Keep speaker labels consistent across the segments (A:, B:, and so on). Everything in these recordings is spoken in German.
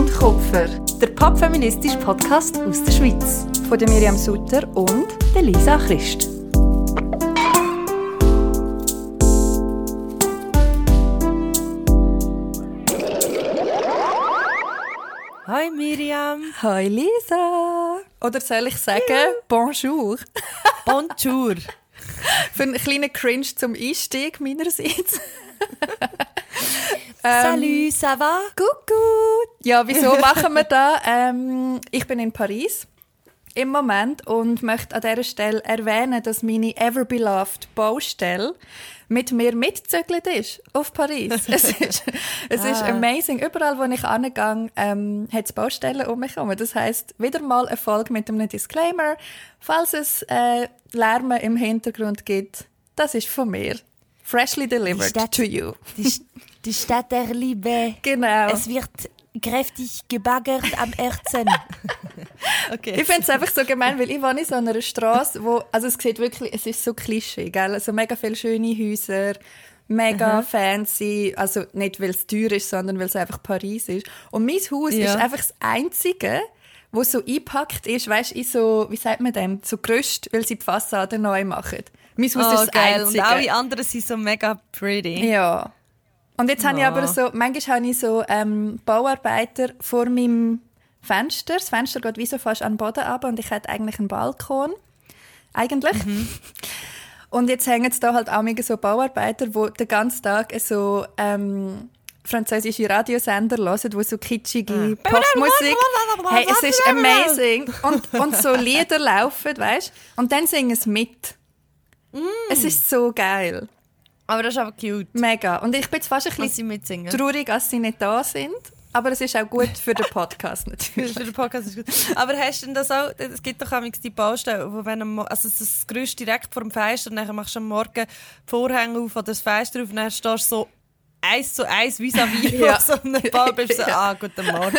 A: und Kupfer, der popfeministische Podcast aus der Schweiz. Von der Miriam Sutter und der Lisa Christ.
B: Hi Miriam.
A: Hi Lisa. Oder soll ich sagen Bonjour?
B: Bonjour.
A: Für einen kleinen Cringe zum Einstieg meinerseits.
B: Salut, ça va?
A: Coucou. Ja, wieso machen wir das? Ähm, ich bin in Paris im Moment und möchte an dieser Stelle erwähnen, dass meine Everbeloved Baustelle mit mir mitzügelt ist auf Paris. Es ist, es ist
B: Ah.
A: amazing. Überall, wo ich angehe, ähm, hat es Baustellen um mich herum. Das heisst, wieder mal eine Folge mit einem Disclaimer. Falls es äh, Lärm im Hintergrund gibt, das ist von mir. Freshly delivered
B: Stadt-
A: to you.
B: Die, die Stadt der Liebe.
A: Genau.
B: Es wird kräftig gebaggert am Herzen. okay.
A: Ich finde es einfach so gemein, weil ich wohne in so einer Straße, wo, also es sieht wirklich, es ist so Klischee, gell? Also mega viele schöne Häuser, mega fancy, also nicht weil es teuer ist, sondern weil es einfach Paris ist. Und mein Haus
B: Ja.
A: ist einfach das einzige, wo so eingepackt ist, weißt du, in so, wie sagt man dem, so Gerüst, weil sie die Fassade neu machen. Mein Haus
B: oh,
A: ist das
B: geil. Und
A: einzige.
B: alle anderen sind so mega pretty.
A: Ja. Und jetzt habe ich
B: Ja.
A: aber so, manchmal habe ich so ähm, Bauarbeiter vor meinem Fenster. Das Fenster geht wie so fast an den Boden ab und ich hätte eigentlich einen Balkon. Eigentlich.
B: Mhm.
A: Und jetzt hängen da halt auch mega so Bauarbeiter, die den ganzen Tag so ähm, französische Radiosender hören, wo so kitschige Popmusik. Hey, es ist amazing. Und, und so Lieder laufen, weißt du? Und dann singen sie mit.
B: Mm.
A: Es ist so geil.
B: Aber das ist aber cute.
A: Mega. Und ich bin jetzt fast ein bisschen traurig, dass sie nicht da sind. Aber es ist auch gut für den Podcast natürlich.
B: Für den Podcast ist gut. Aber hast du denn das auch, es gibt doch manchmal die Baustelle, wo wenn am also das Gerüst direkt vor dem Fenster und dann machst du am Morgen die Vorhänge auf oder das Fenster auf und dann stehst du so eins zu eins vis-à-vis
A: Ja.
B: so einem Ball bist du so, ah, guten Morgen.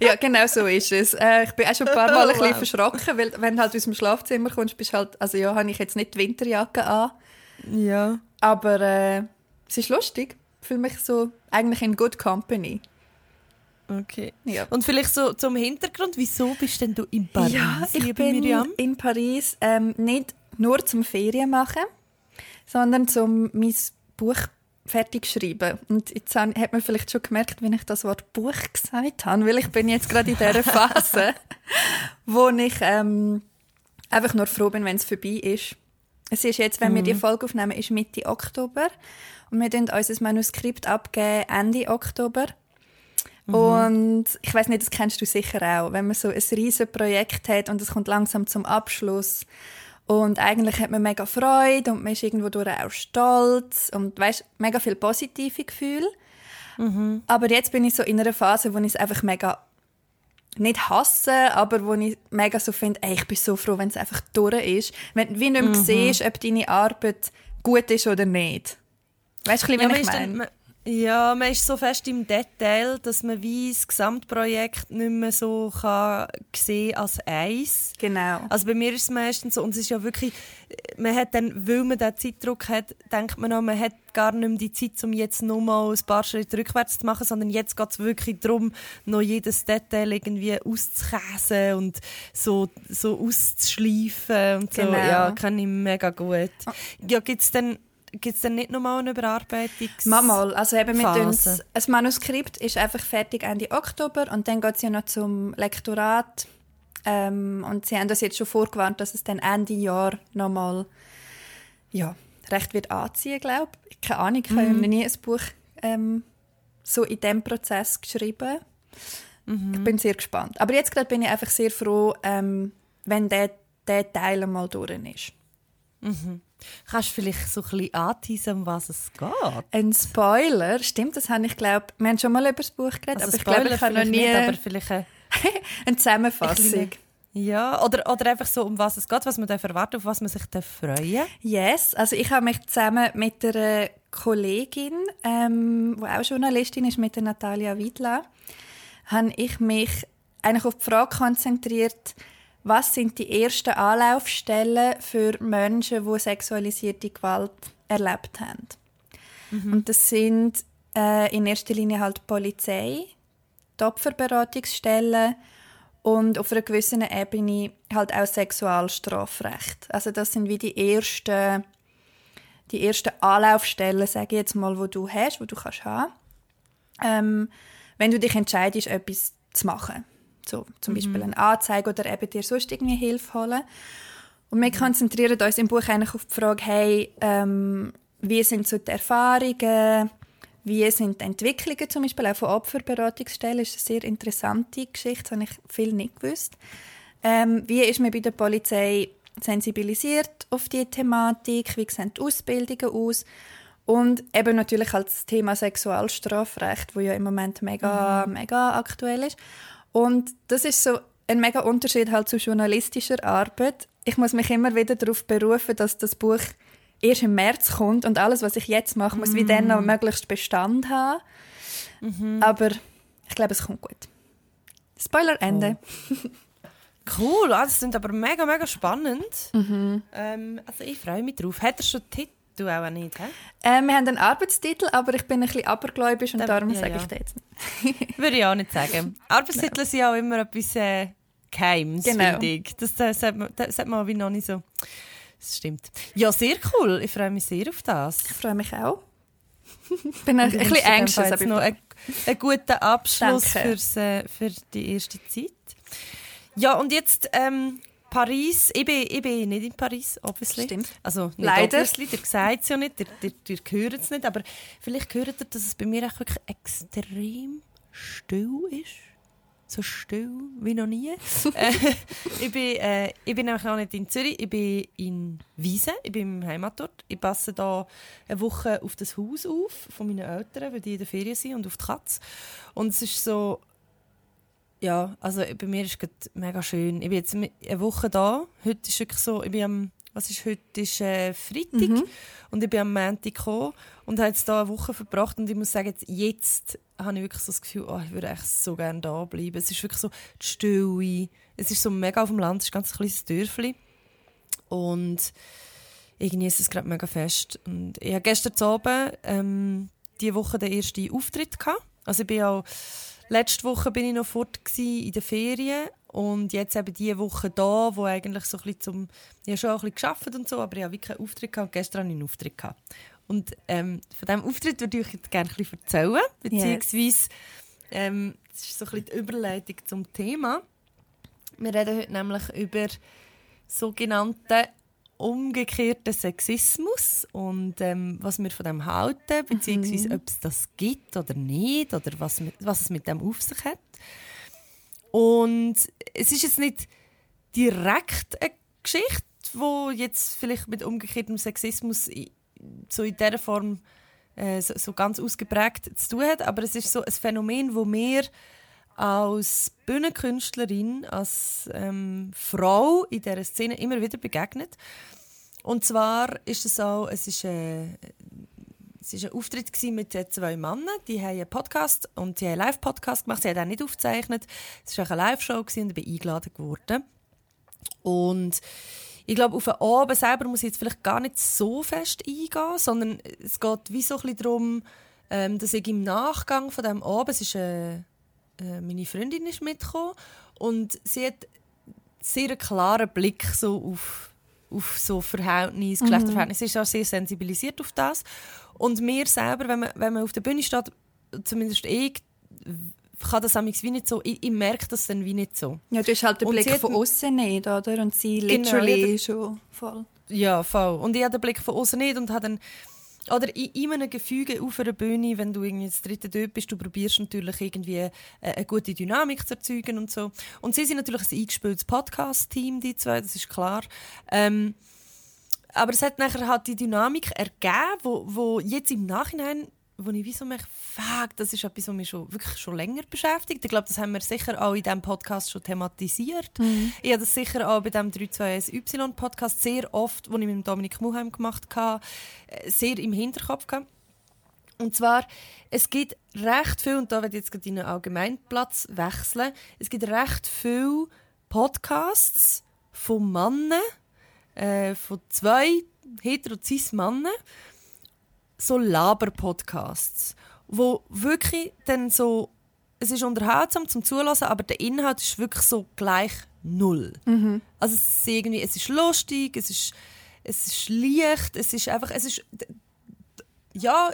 A: ja, genau so ist es. Äh, ich bin auch schon ein paar Mal ein bisschen verschrocken, weil wenn du halt aus dem Schlafzimmer kommst, bist halt, also ja, habe ich jetzt nicht die Winterjacke an,
B: ja.
A: aber äh, es ist lustig. Ich fühle mich so eigentlich in good company.
B: Okay.
A: Ja.
B: Und vielleicht so zum Hintergrund, wieso bist denn du in Paris,
A: ja, ich bin
B: Miriam?
A: in Paris ähm, nicht nur zum Ferien machen, sondern zum mein Buch fertig schreiben. Und jetzt hat man vielleicht schon gemerkt, wenn ich das Wort Buch gesagt habe, weil ich bin jetzt gerade in dieser Phase, wo ich ähm, einfach nur froh bin, wenn es vorbei ist. Es ist jetzt, wenn wir die Folge aufnehmen, ist Mitte Oktober. Und wir geben unser Manuskript abgeben Ende Oktober. Und ich weiß nicht, das kennst du sicher auch, wenn man so ein riesen Projekt hat und es kommt langsam zum Abschluss. Und eigentlich hat man mega Freude und man ist irgendwo durch auch stolz und weißt mega viel positive Gefühle. Aber jetzt bin ich so in einer Phase, wo ich es einfach mega nicht hasse, aber wo ich mega so finde, ey, ich bin so froh, wenn es einfach durch ist. Wenn du wie nicht mehr siehst, ob deine Arbeit gut ist oder nicht. Weißt du,
B: Ja,
A: wie
B: man
A: ich meine?
B: Ja, man ist so fest im Detail, dass man wie das Gesamtprojekt nicht mehr so kann sehen als eins.
A: Genau.
B: Also bei mir ist es meistens so, und es ist ja wirklich, man hat dann, weil man diesen Zeitdruck hat, denkt man auch, man hat gar nicht mehr die Zeit, um jetzt nur mal ein paar Schritte rückwärts zu machen, sondern jetzt geht es wirklich darum, noch jedes Detail irgendwie auszukäsen und so, so auszuschleifen und so.
A: Genau.
B: Ja, kann ich mega gut. Ja, gibt es denn, gibt's denn nicht nochmal eine Überarbeitungs...
A: Mal, also eben mit uns, ein Manuskript ist einfach fertig Ende Oktober und dann geht es ja noch zum Lektorat ähm, und sie haben das jetzt schon vorgewarnt, dass es dann Ende Jahr nochmal ja, recht wird anziehen, glaube ich. Keine Ahnung, ich habe
B: Mhm.
A: noch nie ein Buch ähm, so in diesem Prozess geschrieben.
B: Mhm.
A: Ich bin sehr gespannt. Aber jetzt gerade bin ich einfach sehr froh, ähm, wenn der, der Teil einmal durch ist.
B: Kannst du vielleicht so ein bisschen anteasen, um was es geht?
A: Ein Spoiler, stimmt, das habe ich glaube, wir haben schon mal über das Buch geredet,
B: Also
A: aber ich glaube, ich habe noch nie
B: nicht, aber vielleicht eine,
A: eine Zusammenfassung.
B: ja, oder, oder einfach so, um was es geht, was man erwarten, auf was man sich freuen
A: Yes, also ich habe mich zusammen mit einer Kollegin, ähm, die auch Journalistin ist, mit der Natalia Wiedla, habe ich mich eigentlich auf die Frage konzentriert, was sind die ersten Anlaufstellen für Menschen, die sexualisierte Gewalt erlebt haben. Und das sind äh, in erster Linie halt die Polizei, die Opferberatungsstellen und auf einer gewissen Ebene halt auch Sexualstrafrecht. Also das sind wie die ersten, die ersten Anlaufstellen, sage ich jetzt mal, wo du hast, wo du kannst haben, ähm, wenn du dich entscheidest, etwas zu machen. So, zum mhm. Beispiel eine Anzeige oder eben dir sonst irgendwie Hilfe holen. Und wir konzentrieren uns im Buch eigentlich auf die Frage, hey, ähm, wie sind so die Erfahrungen, wie sind die Entwicklungen zum Beispiel auch von Opferberatungsstellen? Das ist eine sehr interessante Geschichte, das habe ich viel nicht gewusst. Ähm, wie ist man bei der Polizei sensibilisiert auf diese Thematik? Wie sehen die Ausbildungen aus? Und eben natürlich als Thema Sexualstrafrecht, wo ja im Moment mega, mhm. mega aktuell ist. Und das ist so ein mega Unterschied halt zu journalistischer Arbeit. Ich muss mich immer wieder darauf berufen, dass das Buch erst im März kommt und alles, was ich jetzt mache, muss mm. wie dann noch mm. möglichst Bestand haben. Mhm. Aber ich glaube, es kommt gut. Spoiler Ende.
B: Oh. Cool, ah, das sind aber mega, mega spannend. Mhm. Ähm, also ich freue mich drauf. Hat er schon Titel? Du auch nicht, hä?
A: Äh, wir haben einen Arbeitstitel, aber ich bin ein bisschen abergläubisch und da, darum ja, sage ja. ich das jetzt
B: nicht. Würde ich auch nicht sagen. Arbeitstitel no. sind auch immer etwas äh, Geheimes, genau. finde ich. Das, das, sagt man, das sagt man wie noch nicht so. Das stimmt. Ja, sehr cool. Ich freue mich sehr auf das.
A: Ich freue mich auch. Ich bin ein, ein bisschen anxious.
B: Jetzt noch einen, einen guten Abschluss fürs, äh, für die erste Zeit. Ja, und jetzt ähm, Paris. Ich bin, ich bin nicht in Paris, obviously.
A: Stimmt.
B: Also nicht
A: Leider.
B: obviously, ihr sagt es ja nicht, ihr, ihr, ihr hört es nicht, aber vielleicht hört ihr, dass es bei mir auch wirklich extrem still ist so still wie noch nie. äh, ich, bin, äh, ich bin nämlich auch nicht in Zürich, ich bin in Wiesen, ich bin im Heimatort. Ich passe da eine Woche auf das Haus auf von meinen Eltern, weil die in der Ferien sind und auf die Katze. Und es ist so, ja, also bei mir ist es mega schön. Ich bin jetzt eine Woche da. Heute ist wirklich so, ich bin am was ist heute ist äh, Freitag mhm. und ich bin am Montag gekommen und habe jetzt da eine Woche verbracht und ich muss sagen, jetzt, jetzt habe ich wirklich so das Gefühl, oh, ich würde echt so gerne da bleiben. Es ist wirklich so die Stille, es ist so mega auf dem Land, es ist ein ganz kleines Dörfli und ich genieße es gerade mega fest. Und ich hatte gestern Abend ähm, diese Woche den ersten Auftritt gehabt. Also ich bin auch, letzte Woche bin ich noch fort in den Ferien und jetzt eben diese Woche da, wo eigentlich so ein bisschen zum, ich habe schon auch ein bisschen gearbeitet und so, aber ich habe wirklich keinen Auftritt gehabt. Gestern hatte ich einen Auftritt gehabt. Und ähm, von diesem Auftritt würde ich euch jetzt gerne ein erzählen, beziehungsweise yes. ähm, das ist so ein bisschen die Überleitung zum Thema. Wir reden heute nämlich über sogenannten umgekehrten Sexismus und ähm, was wir von dem halten, beziehungsweise mhm. ob es das gibt oder nicht oder was, was es mit dem auf sich hat. Und es ist jetzt nicht direkt eine Geschichte, wo jetzt vielleicht mit umgekehrtem Sexismus so in dieser Form äh, so, so, ganz ausgeprägt zu tun hat, aber es ist so ein Phänomen, wo mir als Bühnenkünstlerin, als ähm, Frau in dieser Szene immer wieder begegnet. Und zwar ist es auch, es ist, äh, es war ein Auftritt mit zwei Männern, die haben einen Podcast und sie haben einen Live-Podcast gemacht, sie haben auch nicht aufgezeichnet. Es war eine Live-Show und ich bin eingeladen worden. Und ich glaube, auf den Abend selber muss ich jetzt vielleicht gar nicht so fest eingehen, sondern es geht wie so ein bisschen darum, ähm, dass ich im Nachgang von diesem Abend, es ist, äh, äh, meine Freundin ist mitgekommen und sie hat sehr einen klaren Blick so auf, auf so Verhältnis, mhm. Geschlechterverhältnis, sie ist auch sehr sensibilisiert auf das. Und mir selber, wenn man, wenn man auf der Bühne steht, zumindest ich, kann das wie nicht so, ich, ich merke das dann wie nicht so.
A: Ja, du hast halt den Blick von außen nicht, oder? Und sie genau, literally ja, schon voll.
B: Ja, voll. Und ich habe den Blick von außen nicht und habe dann oder in, in einem Gefüge auf einer Bühne, wenn du irgendwie das dritte dort bist, du probierst natürlich irgendwie eine, äh, eine gute Dynamik zu erzeugen und so. Und sie sind natürlich ein eingespieltes Podcast-Team, die zwei, das ist klar. Ähm, aber es hat nachher halt die Dynamik ergeben, wo, wo jetzt im Nachhinein wo ich wie so merke, fuck, das ist etwas, was mich schon, wirklich schon länger beschäftigt. Ich glaube, das haben wir sicher auch in diesem Podcast schon thematisiert. Mhm. Ich habe das sicher auch bei dem 321Y-Podcast sehr oft, den ich mit Dominik Muheim gemacht habe, äh, sehr im Hinterkopf gehabt. Und zwar, es gibt recht viel, und da werde ich jetzt gerade in einen Allgemeinplatz wechseln, es gibt recht viele Podcasts von Männern, äh, von zwei hetero-cis-Männern, so Laber-Podcasts, wo wirklich dann so es ist unterhaltsam zum Zulassen, aber der Inhalt ist wirklich so gleich null. Also es ist irgendwie, es ist lustig, es ist, es ist leicht, es ist einfach, es ist, ja,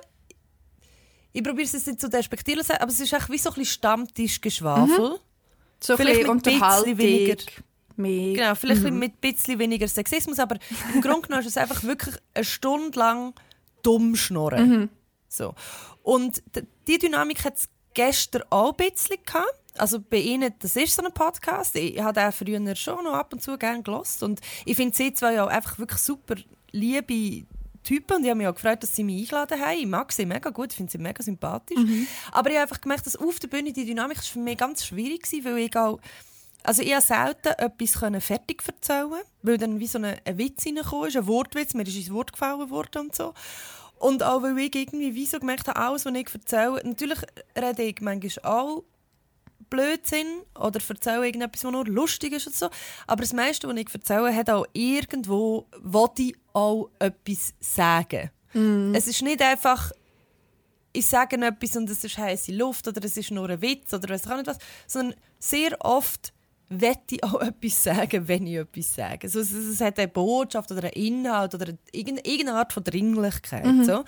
B: ich probiere es jetzt nicht zu despektieren, zu sagen, aber es ist echt wie so ein bisschen Stammtischgeschwafel.
A: So
B: Vielleicht mit
A: bisschen
B: weniger-
A: Mehr.
B: Genau, vielleicht mit ein bisschen weniger Sexismus, aber im Grunde genommen ist es einfach wirklich eine Stunde lang dumm schnurren. So. Und die Dynamik hat es gestern auch ein bisschen gehabt. Also bei Ihnen, das ist so ein Podcast. Ich habe den früher schon noch ab und zu gerne gelost und ich finde sie zwei auch einfach wirklich super liebe Typen und ich habe mich auch gefreut, dass sie mich eingeladen haben. Ich mag sie mega gut, ich finde sie mega sympathisch. Aber ich habe einfach gemerkt, dass auf der Bühne die Dynamik ist für mich ganz schwierig war, weil ich auch also ich konnte selten etwas können fertig erzählen, weil dann wie so ein, ein Witz reingekommen ist, ein Wortwitz, mir ist ins Wort gefallen worden und so. Und auch weil ich irgendwie wie so gemerkt habe, alles, was ich erzähle, natürlich rede ich manchmal auch Blödsinn oder erzähle irgendetwas, was nur lustig ist und so. Aber das meiste, was ich erzähle, hat auch irgendwo, will ich auch etwas sagen. Es ist nicht einfach, ich sage etwas und es ist heiße Luft oder es ist nur ein Witz oder weiß ich auch nicht was, sondern sehr oft wette ich auch etwas sagen, wenn ich etwas sage. Also es, es hat eine Botschaft oder einen Inhalt oder irgendeine, irgendeine Art von Dringlichkeit. So.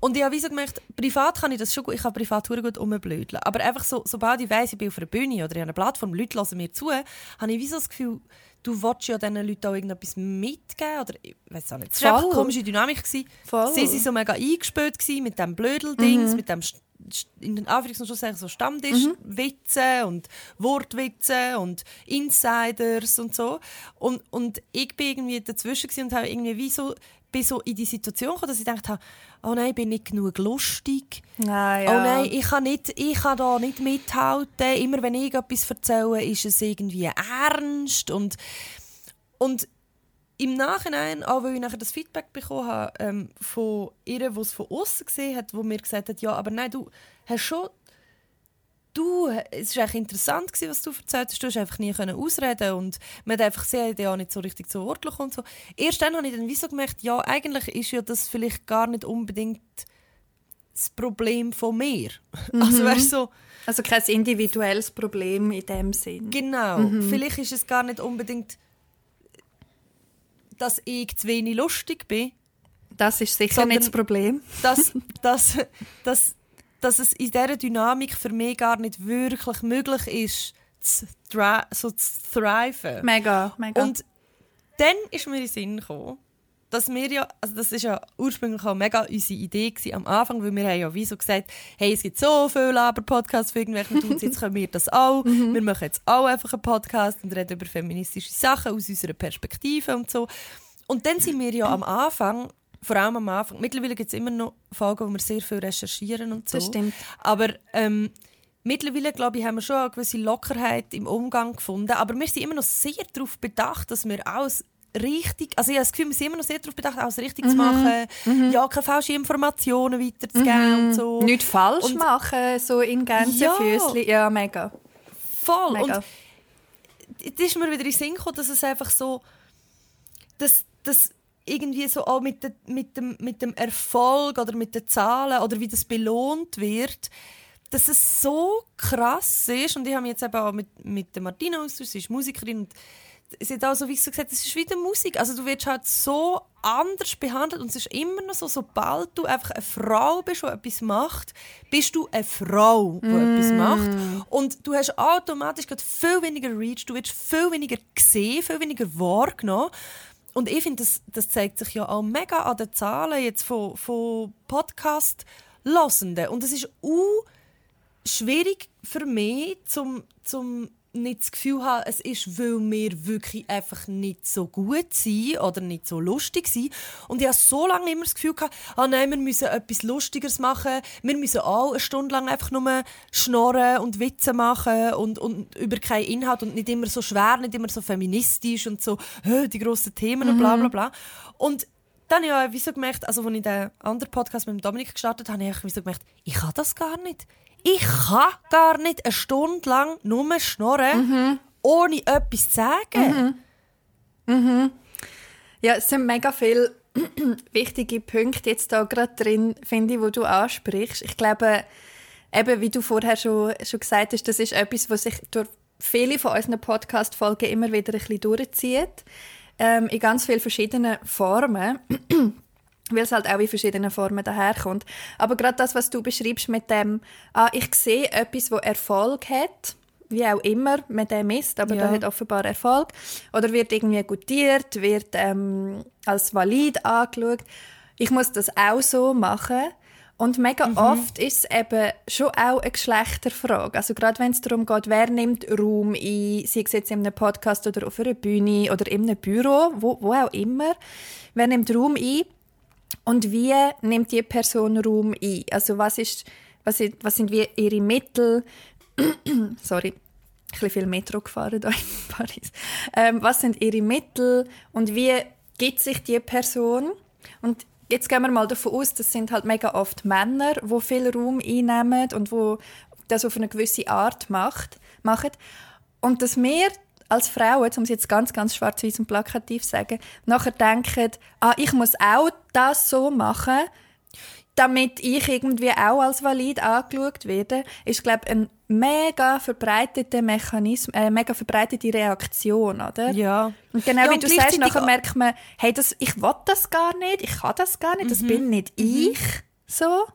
B: Und ich habe so gemerkt, privat kann ich das schon gut, ich kann privat verdammt gut rumblödeln. Aber einfach so, sobald ich weiss, ich bin auf einer Bühne oder ich habe eine Plattform, Leute hören mir zu, habe ich wie so das Gefühl, du willst ja diesen Leuten auch irgendetwas mitgeben oder ich weiß auch nicht. Es war eine komische Dynamik. Gewesen.
A: Voll.
B: Sie waren so mega eingespielt gewesen mit dem Blödeldings, mit dem in den Anführungs- und Schlusszeichen so Stammtischwitze und Wortwitze und Insiders und so. Und, und ich bin irgendwie dazwischen und habe irgendwie wie so, bin so in die Situation gekommen, dass ich gedacht habe, oh nein, ich bin nicht genug lustig.
A: Ah, ja.
B: Oh nein, ich kann, nicht, ich kann da nicht mithalten. Immer wenn ich etwas erzähle, ist es irgendwie ernst. Und, und im Nachhinein, auch weil ich nachher das Feedback bekommen habe ähm, von ihr, die es von außen gesehen hat, wo mir gesagt hat, ja, aber nein, du hast schon du, es war echt interessant, gewesen, was du erzählt hast. Du hast einfach nie können ausreden und man hat einfach sehr ja nicht so richtig zu Wort gekommen und so. Erst dann habe ich dann wie so gemerkt, ja, eigentlich ist ja das vielleicht gar nicht unbedingt das Problem von mir. Also weißt du, so,
A: Also kein individuelles Problem in dem Sinn.
B: genau, vielleicht ist es gar nicht unbedingt, dass ich zu wenig lustig bin,
A: Das ist sicher nicht das Problem.
B: dass, dass, dass, dass es in dieser Dynamik für mich gar nicht wirklich möglich ist, zu, so zu thriven.
A: Mega, mega.
B: Und dann ist mir in den Sinn gekommen, dass wir ja, also das ist ja ursprünglich auch mega unsere Idee gewesen am Anfang, weil wir haben ja wie so gesagt, hey, es gibt so viele Laber-Podcasts für irgendwelche Dudes, jetzt können wir das auch. Wir machen jetzt auch einfach einen Podcast und reden über feministische Sachen aus unserer Perspektive und so. Und dann sind wir ja am Anfang, vor allem am Anfang, mittlerweile gibt es immer noch Folgen, wo wir sehr viel recherchieren und so.
A: Das stimmt.
B: Aber ähm, mittlerweile, glaube ich, haben wir schon eine gewisse Lockerheit im Umgang gefunden. Aber wir sind immer noch sehr darauf bedacht, dass wir alles richtig, also ich habe das Gefühl, wir sind immer noch sehr darauf bedacht, alles richtig
A: Mhm.
B: zu machen, ja, keine falschen Informationen weiterzugeben und so.
A: Nicht falsch
B: Und-
A: machen, so in ganzen
B: Ja.
A: Ja, mega.
B: Voll.
A: mega.
B: Und es ist mir wieder in den Sinn gekommen, dass es einfach so, dass, dass irgendwie so auch mit, de, mit, dem, mit dem Erfolg oder mit den Zahlen oder wie das belohnt wird, dass es so krass ist. Und ich habe mich jetzt eben auch mit, mit der Martina austauscht, sie ist Musikerin und sie hat auch so wie so gesagt, es ist wie die Musik. Also du wirst halt so anders behandelt und es ist immer noch so, sobald du einfach eine Frau bist, die etwas macht, bist du eine Frau, die etwas macht. Und du hast automatisch viel weniger Reach, du wirst viel weniger gesehen, viel weniger wahrgenommen. Und ich finde, das, das zeigt sich ja auch mega an den Zahlen jetzt von, von Podcast-Hörenden. Und es ist auch schwierig für mich, zum, zum nicht das Gefühl haben, es ist, weil wir wirklich einfach nicht so gut sind oder nicht so lustig sind. Und ich habe so lange immer das Gefühl gehabt, ah nein, wir müssen etwas Lustigeres machen. Wir müssen auch eine Stunde lang einfach nur schnorren und Witze machen und, und über keinen Inhalt und nicht immer so schwer, nicht immer so feministisch und so «Hä, die grossen Themen und bla bla bla. Und dann habe ich auch wie so gemerkt, also als ich den anderen Podcast mit Dominik gestartet habe, habe ich wie so gemerkt, ich kann das gar nicht. Ich kann gar nicht eine Stunde lang nur schnorren, ohne etwas zu sagen.
A: Ja, es sind mega viele wichtige Punkte jetzt da gerade drin, finde ich, wo du ansprichst. Ich glaube, eben, wie du vorher schon, schon gesagt hast, das ist etwas, was sich durch viele von unseren Podcast-Folgen immer wieder ein bisschen durchzieht. Ähm, in ganz vielen verschiedenen Formen. weil es halt auch in verschiedenen Formen daherkommt. Aber gerade das, was du beschreibst mit dem, ah, ich sehe etwas, wo Erfolg hat, wie auch immer man dem misst, aber ja. der hat offenbar Erfolg, oder wird irgendwie gutiert, wird ähm, als valid angeschaut. Ich muss das auch so machen. Und mega mhm. oft ist es eben schon auch eine Geschlechterfrage. Also gerade wenn es darum geht, wer nimmt Raum ein, sei es jetzt in einem Podcast oder auf einer Bühne oder in einem Büro, wo, wo auch immer. Wer nimmt Raum ein und wie nimmt die Person Raum ein? Also was, ist, was, ist, was sind wie ihre Mittel? Sorry, ein bisschen viel Metro gefahren hier in Paris. Ähm, was sind ihre Mittel und wie gibt sich die Person? Und jetzt gehen wir mal davon aus, das sind halt mega oft Männer, wo viel Raum einnehmen und wo das auf eine gewisse Art macht, machen. Und dass wir als Frauen, um es jetzt ganz, ganz schwarz-weiß und plakativ zu sagen, nachher denken, ah, ich muss auch das so machen, damit ich irgendwie auch als valid angeschaut werde, ist, glaube ich, ein mega verbreiteter Mechanismus, äh, mega verbreitete Reaktion, oder?
B: Ja.
A: Und genau
B: ja,
A: wie du sagst, nachher merkt man, hey, das, ich will das gar nicht, ich kann das gar nicht, mhm. das bin nicht mhm. ich, so.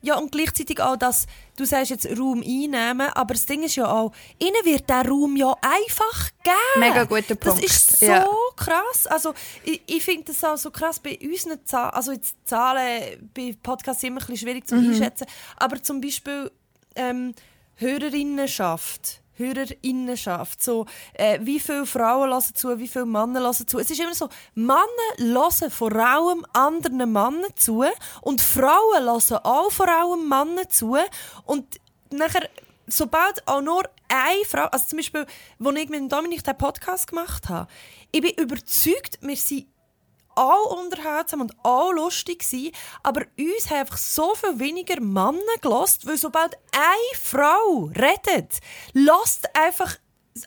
B: Ja, und gleichzeitig auch, dass du sagst jetzt Raum einnehmen, aber das Ding ist ja auch, ihnen wird der Raum ja einfach geben.
A: Mega guter Punkt.
B: Das ist so
A: ja.
B: krass. Also, ich, ich finde das auch so krass bei unseren Zahlen, also jetzt Zahlen bei Podcasts immer ein bisschen schwierig zu mhm. einschätzen, aber zum Beispiel ähm, Hörerinnenschaft Hörerinnenschaft. So, äh, wie viele Frauen hören zu, wie viele Männer hören zu. Es ist immer so, Männer hören vor allem anderen Männern zu und Frauen hören auch vor allem Männern zu. Und nachher, sobald auch nur eine Frau, also zum Beispiel, als ich mit Dominik den Podcast gemacht habe, ich bin überzeugt, wir sind alle unterhaltsam und alle lustig gewesen, aber uns haben einfach so viel weniger Männer gelost, weil sobald eine Frau redet, lasst einfach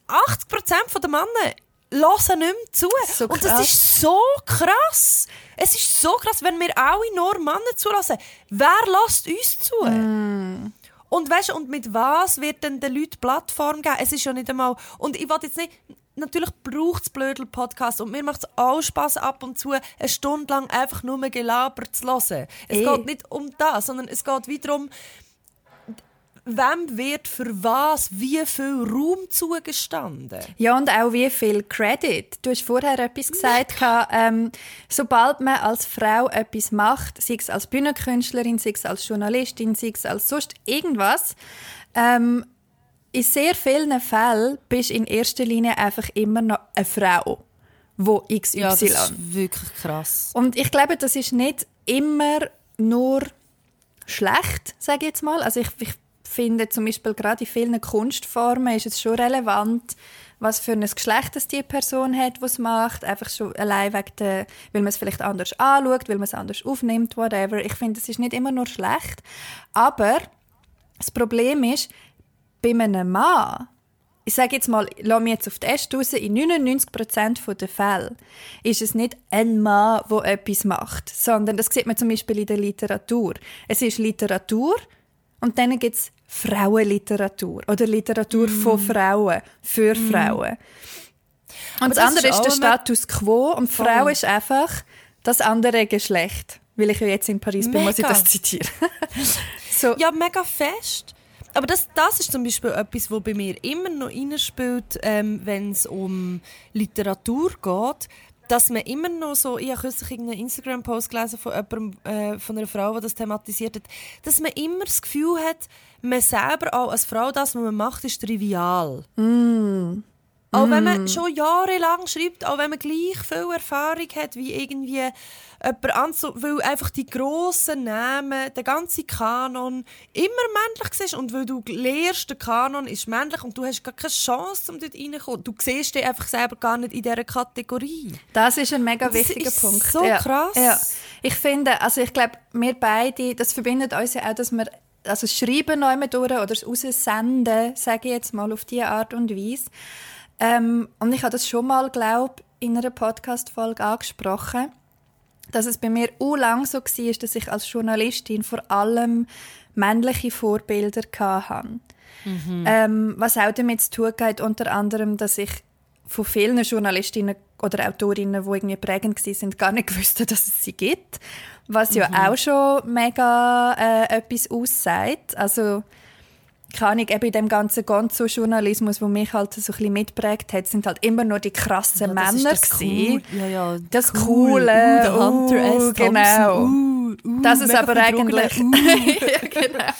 B: 80% der Männer hören nicht mehr zu.
A: So
B: und das ist so krass. Es ist so krass, wenn wir alle nur Männer zulassen. Wer lässt uns zu?
A: Mm.
B: Und weißt, und mit was wird denn den Leuten Plattform geben? Es ist ja nicht einmal. Und ich wollte jetzt nicht natürlich braucht es Blödel-Podcast und mir macht es auch Spass ab und zu, eine Stunde lang einfach nur Gelaber zu hören. Es Ey. geht nicht um das, sondern es geht wieder darum, wem wird für was wie viel Raum zugestanden?
A: Ja, und auch wie viel Credit. Du hast vorher etwas gesagt, ähm, sobald man als Frau etwas macht, sei es als Bühnenkünstlerin, sei es als Journalistin, sei es als sonst irgendwas, ähm, in sehr vielen Fällen bist du in erster Linie einfach immer noch eine Frau, wo XY.
B: Ja, das ist wirklich krass.
A: Und ich glaube, das ist nicht immer nur schlecht, sage ich jetzt mal. Also ich, ich finde zum Beispiel gerade in vielen Kunstformen ist es schon relevant, was für ein Geschlecht es die Person hat, was macht, einfach schon allein wegen der, weil man es vielleicht anders anschaut, weil man es anders aufnimmt, whatever. Ich finde, es ist nicht immer nur schlecht, aber das Problem ist, bei einem Mann, ich sage jetzt mal, lass mich jetzt auf die Äste raus, in 99% der Fälle ist es nicht ein Mann, der etwas macht, sondern das sieht man zum Beispiel in der Literatur. Es ist Literatur und dann gibt es Frauenliteratur oder Literatur mm. von Frauen, für mm. Frauen. Und Aber das, andere ist, ist der Status quo und Frau Frau ist einfach das andere Geschlecht. Weil ich ja jetzt in Paris mega. bin, muss ich das zitieren.
B: so. Ja, mega fest. Aber das, das ist zum Beispiel etwas, was bei mir immer noch reinspielt, ähm, wenn es um Literatur geht. Dass man immer noch so, ich habe kürzlich einen Instagram-Post gelesen von, jemandem, äh, von einer Frau, die das thematisiert hat, dass man immer das Gefühl hat, man selber auch als Frau, das, was man macht, ist trivial.
A: Mm.
B: Auch wenn man mm. schon jahrelang schreibt, auch wenn man gleich viel Erfahrung hat wie irgendwie jemand anderes, weil einfach die grossen Namen, der ganze Kanon immer männlich ist und weil du lehrst, der Kanon ist männlich und du hast gar keine Chance, um dort reinzukommen. Du siehst dich einfach selber gar nicht in dieser Kategorie.
A: Das ist ein mega wichtiger
B: ist
A: Punkt.
B: so ja. krass.
A: Ja. Ich finde, also ich glaube, wir beide, das verbindet uns ja auch, dass wir also das Schreiben neu durch oder das Aussenden, sage ich jetzt mal auf diese Art und Weise, ähm, und ich habe das schon mal, glaube in einer Podcast-Folge angesprochen, dass es bei mir u lang so war, dass ich als Journalistin vor allem männliche Vorbilder hatte. Mhm. Ähm, was auch damit zu tun hat, unter anderem, dass ich von vielen Journalistinnen oder Autorinnen, die irgendwie prägend sind, gar nicht gewusst dass es sie gibt. Was ja mhm. auch schon mega äh, etwas aussagt. Also, kann ich eben in dem ganzen Gonzo-Journalismus, wo mich halt so ein bisschen mitprägt hat, sind halt immer nur die krassen ja, Männer das
B: cool. ja, ja,
A: das cool. coole,
B: uh, Hunter S.
A: genau.
B: Uh, uh,
A: das ist aber eigentlich, ja, genau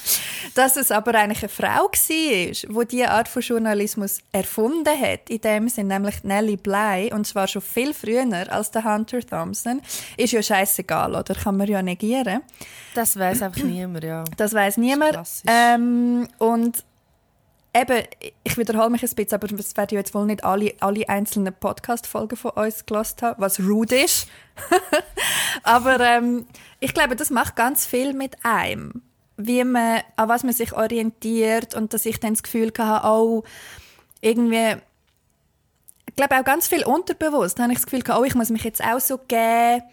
A: dass es aber eigentlich eine Frau war, die diese Art von Journalismus erfunden hat. In dem sind nämlich Nellie Bly, und zwar schon viel früher als der Hunter Thompson. Ist ja scheißegal, oder? Kann man ja negieren.
B: Das weiß einfach niemand, ja.
A: Das weiß niemand. Ähm, und eben, ich wiederhole mich ein bisschen, aber es werden ja jetzt wohl nicht alle, alle einzelnen Podcast-Folgen von uns gelost haben, was rude ist. aber ähm, ich glaube, das macht ganz viel mit einem wie man, an was man sich orientiert und dass ich dann das Gefühl hatte, oh, irgendwie, ich glaube auch ganz viel unterbewusst, habe ich das Gefühl gehabt, oh, ich muss mich jetzt auch so geben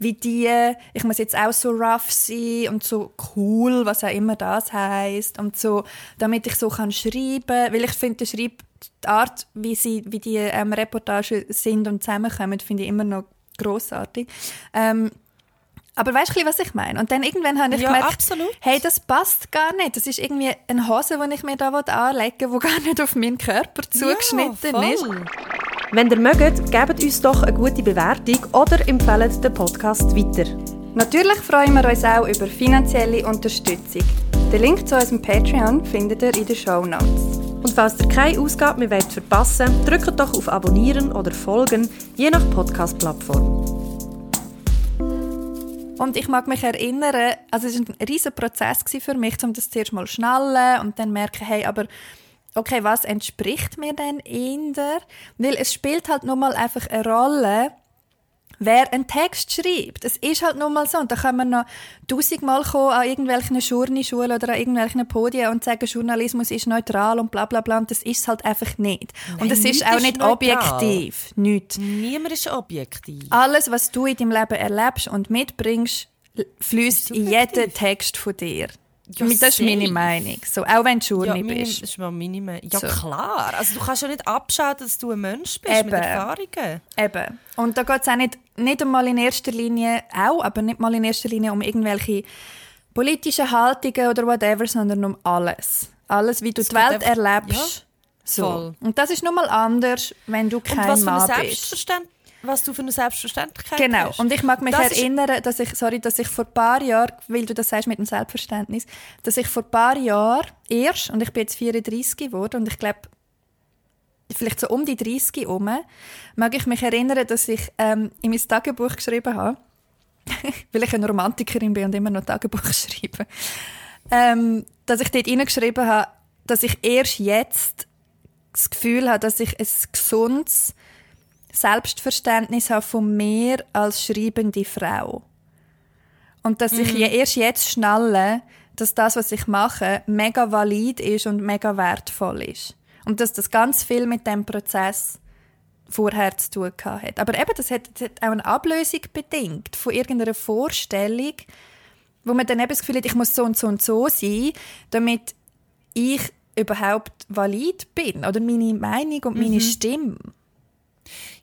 A: wie die, ich muss jetzt auch so rough sein und so cool, was auch immer das heißt und so, damit ich so kann schreiben, weil ich finde, die Art, wie sie, wie die ähm, Reportagen sind und zusammenkommen, finde ich immer noch großartig. Ähm, aber weißt du, was ich meine? Und dann irgendwann habe ich
B: ja,
A: gemerkt,
B: absolut.
A: hey, das passt gar nicht. Das ist irgendwie eine Hose, die ich mir da anlegen will, die gar nicht auf meinen Körper zugeschnitten
B: ja,
A: ist.
B: Wenn ihr mögt, gebt uns doch eine gute Bewertung oder empfehlt den Podcast weiter.
A: Natürlich freuen wir uns auch über finanzielle Unterstützung. Den Link zu unserem Patreon findet ihr in den Show Notes.
B: Und falls ihr keine Ausgabe mehr verpassen wollt, drückt doch auf Abonnieren oder Folgen, je nach Podcast-Plattform.
A: Und ich mag mich erinnern, also es war ein riesiger Prozess für mich, um das zuerst mal schnallen und dann merken, hey, aber okay, was entspricht mir denn in der? Weil es spielt halt nur mal einfach eine Rolle, wer einen Text schreibt. Es ist halt nun mal so. Und da kann man noch tausendmal kommen an irgendwelchen Journalischulen oder an irgendwelchen Podien und sagen, Journalismus ist neutral und bla bla bla. Und das ist es halt einfach nicht. Nein, und es ist auch nicht neutral. objektiv. Nicht.
B: Niemand ist objektiv.
A: Alles, was du in deinem Leben erlebst und mitbringst, fließt in jeden Text von dir. Ja, das ist meine Meinung. So, auch wenn du Journey
B: ja,
A: bist.
B: Das ist meine Meinung. Ja, so. klar. Also, du kannst ja nicht abschauen, dass du ein Mensch bist Eben. mit Erfahrungen.
A: Eben. Und da geht es auch nicht, nicht einmal in erster Linie, auch, aber nicht mal in erster Linie um irgendwelche politischen Haltungen oder whatever, sondern um alles. Alles, wie du das die Welt erlebst. Ja. So. Voll. Und das ist nun mal anders, wenn du kein
B: Und was
A: Mann
B: bist was du für eine Selbstverständlichkeit
A: genau.
B: hast.
A: Genau. Und ich mag mich das erinnern, dass ich, sorry, dass ich vor ein paar Jahren, weil du das sagst mit dem Selbstverständnis, dass ich vor ein paar Jahren erst, und ich bin jetzt 34 geworden, und ich glaube, vielleicht so um die 30 herum, mag ich mich erinnern, dass ich ähm, in mein Tagebuch geschrieben habe, weil ich eine Romantikerin bin und immer noch Tagebuch schreibe, ähm, dass ich dort hineingeschrieben habe, dass ich erst jetzt das Gefühl habe, dass ich ein gesundes, Selbstverständnis habe von mir als schreibende Frau. Und dass mhm. ich erst jetzt schnalle, dass das, was ich mache, mega valid ist und mega wertvoll ist. Und dass das ganz viel mit dem Prozess vorher zu tun hat. Aber eben, das hat, das hat auch eine Ablösung bedingt von irgendeiner Vorstellung, wo man dann eben das Gefühl hat, ich muss so und so und so sein, damit ich überhaupt valid bin oder meine Meinung und meine mhm. Stimme.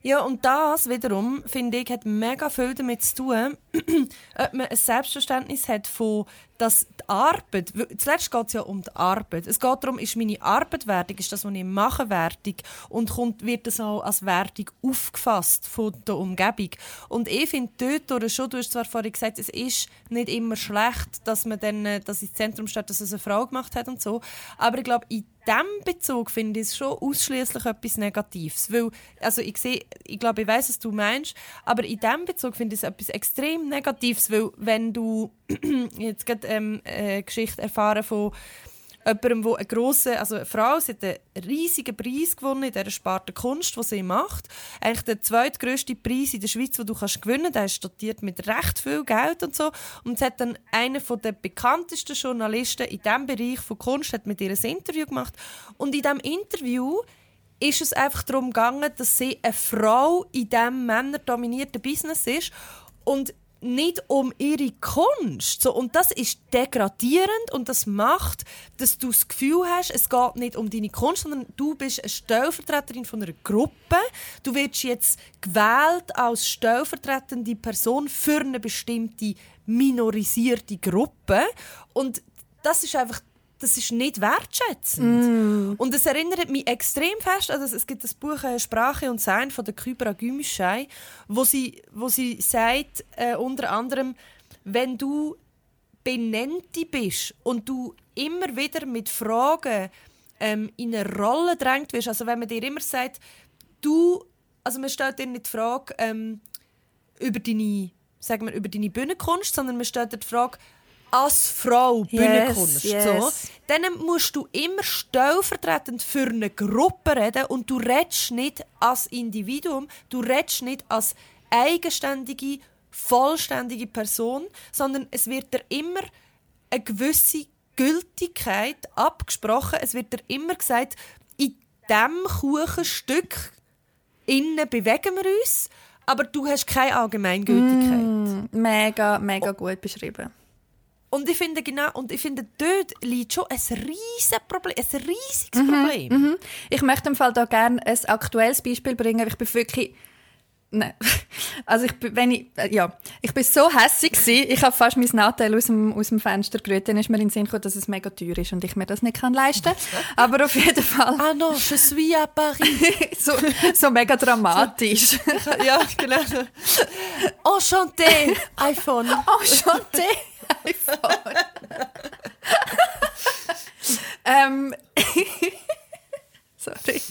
B: Ja, und das wiederum, finde ich, hat mega viel damit zu tun, ob man ein Selbstverständnis hat von dass die Arbeit, zuletzt geht es ja um die Arbeit. Es geht darum, ist meine Arbeit wertig, ist das, was ich mache, wertig und kommt, wird das auch als wertig aufgefasst von der Umgebung. Und ich finde dort schon, du hast zwar vorhin gesagt, es ist nicht immer schlecht, dass man dann, äh, dass ins Zentrum steht, dass es eine Frau gemacht hat und so, aber ich glaube, in diesem Bezug finde ich es schon ausschließlich etwas Negatives. Weil, also ich sehe, ich glaube, ich weiß, was du meinst, aber in diesem Bezug finde ich es etwas extrem Negatives, weil wenn du jetzt gerade ähm, eine Geschichte erfahren von jemandem, der eine grosse, also eine Frau, sie hat einen riesigen Preis gewonnen in dieser Sparte Kunst, die sie macht. Eigentlich der zweitgrößte Preis in der Schweiz, den du kannst gewinnen kannst. Der ist dotiert mit recht viel Geld und so. Und es hat dann einer der bekanntesten Journalisten in diesem Bereich von Kunst hat mit ihr ein Interview gemacht. Und in diesem Interview ist es einfach darum gegangen, dass sie eine Frau in diesem männerdominierten Business ist. Und nicht um ihre Kunst. So, und das ist degradierend und das macht, dass du das Gefühl hast, es geht nicht um deine Kunst, sondern du bist eine Stellvertreterin von einer Gruppe. Du wirst jetzt gewählt als stellvertretende Person für eine bestimmte minorisierte Gruppe. Und das ist einfach das ist nicht wertschätzend. Mm. Und es erinnert mich extrem fest an das, es gibt das Buch äh, Sprache und Sein von der Kybra Gümüşay, wo sie, wo sie sagt, äh, unter anderem, wenn du Benennte bist und du immer wieder mit Fragen ähm, in eine Rolle drängt wirst, also wenn man dir immer sagt, du, also man stellt dir nicht die Frage ähm, über deine, sagen wir, über deine Bühnenkunst, sondern man stellt dir die Frage, als Frau. Yes, yes. So, dann musst du immer stellvertretend für eine Gruppe reden und du redest nicht als Individuum, du redest nicht als eigenständige, vollständige Person, sondern es wird dir immer eine gewisse Gültigkeit abgesprochen. Es wird dir immer gesagt, in diesem Kuchenstück innen bewegen wir uns, aber du hast keine Allgemeingültigkeit. Mm,
A: mega, mega gut beschrieben.
B: Und ich finde genau, und ich finde, dort liegt schon ein riesiges Problem, ein riesiges mhm, Problem.
A: Mhm. Ich möchte im Fall da gerne ein aktuelles Beispiel bringen. Ich bin wirklich Nein. Also ich, wenn ich, äh, ja, ich bin so hässig gewesen, ich habe fast mein Nattel aus dem, aus dem Fenster gerührt. Dann ist mir in den Sinn gekommen, dass es mega teuer ist und ich mir das nicht kann leisten kann. Aber auf jeden Fall.
B: Ah non, je suis à Paris.
A: so, so mega dramatisch.
B: ja, genau. Enchanté, iPhone.
A: Enchanté iPhone. ähm, sorry.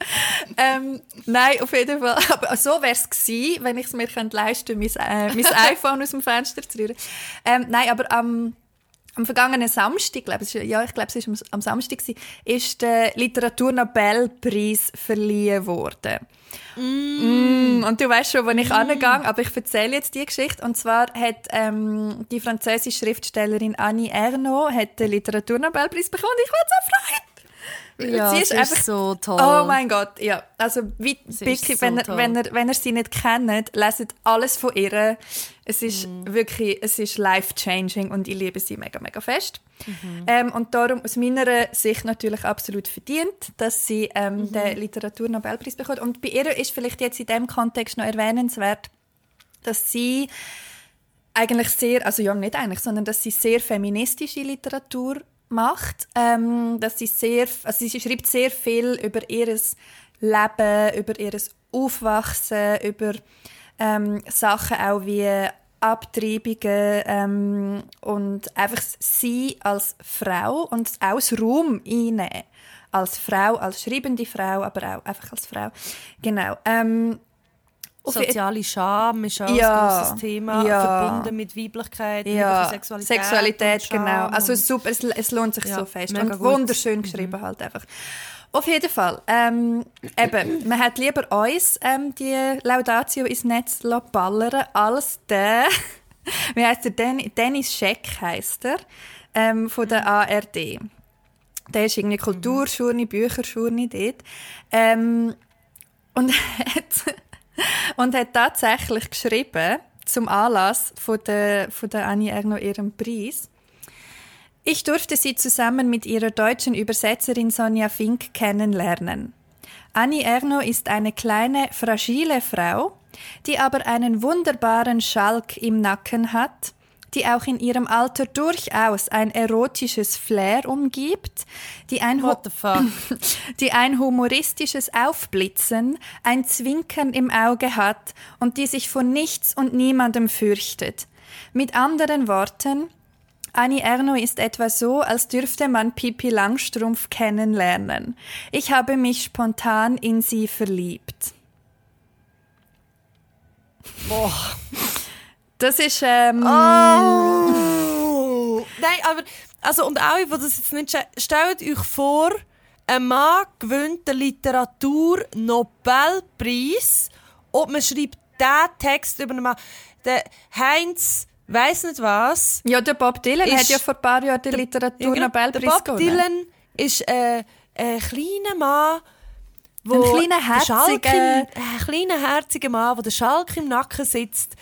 A: ähm, nein, auf jeden Fall. Aber so wäre es gewesen, wenn ich es mir leisten könnte, mein, äh, mein iPhone aus dem Fenster zu rühren. Ähm, nein, aber am, am vergangenen Samstag, glaube ich, ja, ich glaube, es war am, Samstag, ist der Literaturnobelpreis verliehen worden. Mm. Mm. Und du weißt schon, wo ich mm. angehe, aber ich erzähle jetzt die Geschichte. Und zwar hat ähm, die französische Schriftstellerin Annie Ernaux hat den Literaturnobelpreis bekommen. Ich war so erfreut.
B: Ja, sie ist, einfach so toll.
A: Oh mein Gott, ja. Also wirklich, so wenn, ihr, wenn, ihr, wenn ihr sie nicht kennt, leset alles von ihr. Es ist mhm. wirklich, es ist life-changing und ich liebe sie mega, mega fest. Mhm. Ähm, und darum aus meiner Sicht natürlich absolut verdient, dass sie ähm, mhm. den Literaturnobelpreis bekommt. Und bei ihr ist vielleicht jetzt in diesem Kontext noch erwähnenswert, dass sie eigentlich sehr, also ja nicht eigentlich, sondern dass sie sehr feministische Literatur macht. Ähm, dass sie, sehr, also sie schreibt sehr viel über ihr Leben, über ihr Aufwachsen, über ähm, Sachen auch wie Abtreibungen ähm, und einfach sie als Frau und auch das Raum einnehmen. Als Frau, als schreibende Frau, aber auch einfach als Frau. Genau. Ähm,
B: Soziale Scham ist auch ja, ein großes Thema, ja. verbunden mit Weiblichkeit,
A: ja. Sexualität. Sexualität, genau. Also super, es, es lohnt sich ja, so fest. Und gut. wunderschön geschrieben mhm. halt einfach. Auf jeden Fall. Ähm, eben, man hat lieber uns ähm, die Laudatio ins Netz ballern als der, wie heißt der, Den Dennis Scheck heisst er, ähm, von der ARD. Der ist irgendwie Kulturschurni, Bücherschurni dort. Ähm, und hat und hat tatsächlich geschrieben, zum Anlass von der, von der Annie Ernaux ihrem Preis. Ich durfte sie zusammen mit ihrer deutschen Übersetzerin Sonja Fink kennenlernen. Annie Ernaux ist eine kleine, fragile Frau, die aber einen wunderbaren Schalk im Nacken hat, die auch in ihrem Alter durchaus ein erotisches Flair umgibt, die ein, die ein humoristisches Aufblitzen, ein Zwinkern im Auge hat und die sich vor nichts und niemandem fürchtet. Mit anderen Worten, Annie Ernaux ist etwa so, als dürfte man Pipi Langstrumpf kennenlernen. Ich habe mich spontan in sie verliebt.
B: Boah.
A: Das ist. Ähm,
B: oh! Nein, aber. Also, und alle, die das jetzt nicht. Stellt euch vor, ein Mann gewinnt den Literatur-Nobelpreis und man schreibt diesen Text über einen Mann. Der Heinz weiss nicht was.
A: Ja, der Bob Dylan ist, hat ja vor ein paar Jahren den Literatur-Nobelpreis
B: gewonnen. Bob Dylan ist äh, ein kleiner Mann, wo
A: ein kleiner herziger,
B: ein kleiner herziger Mann, der der Schalk im Nacken sitzt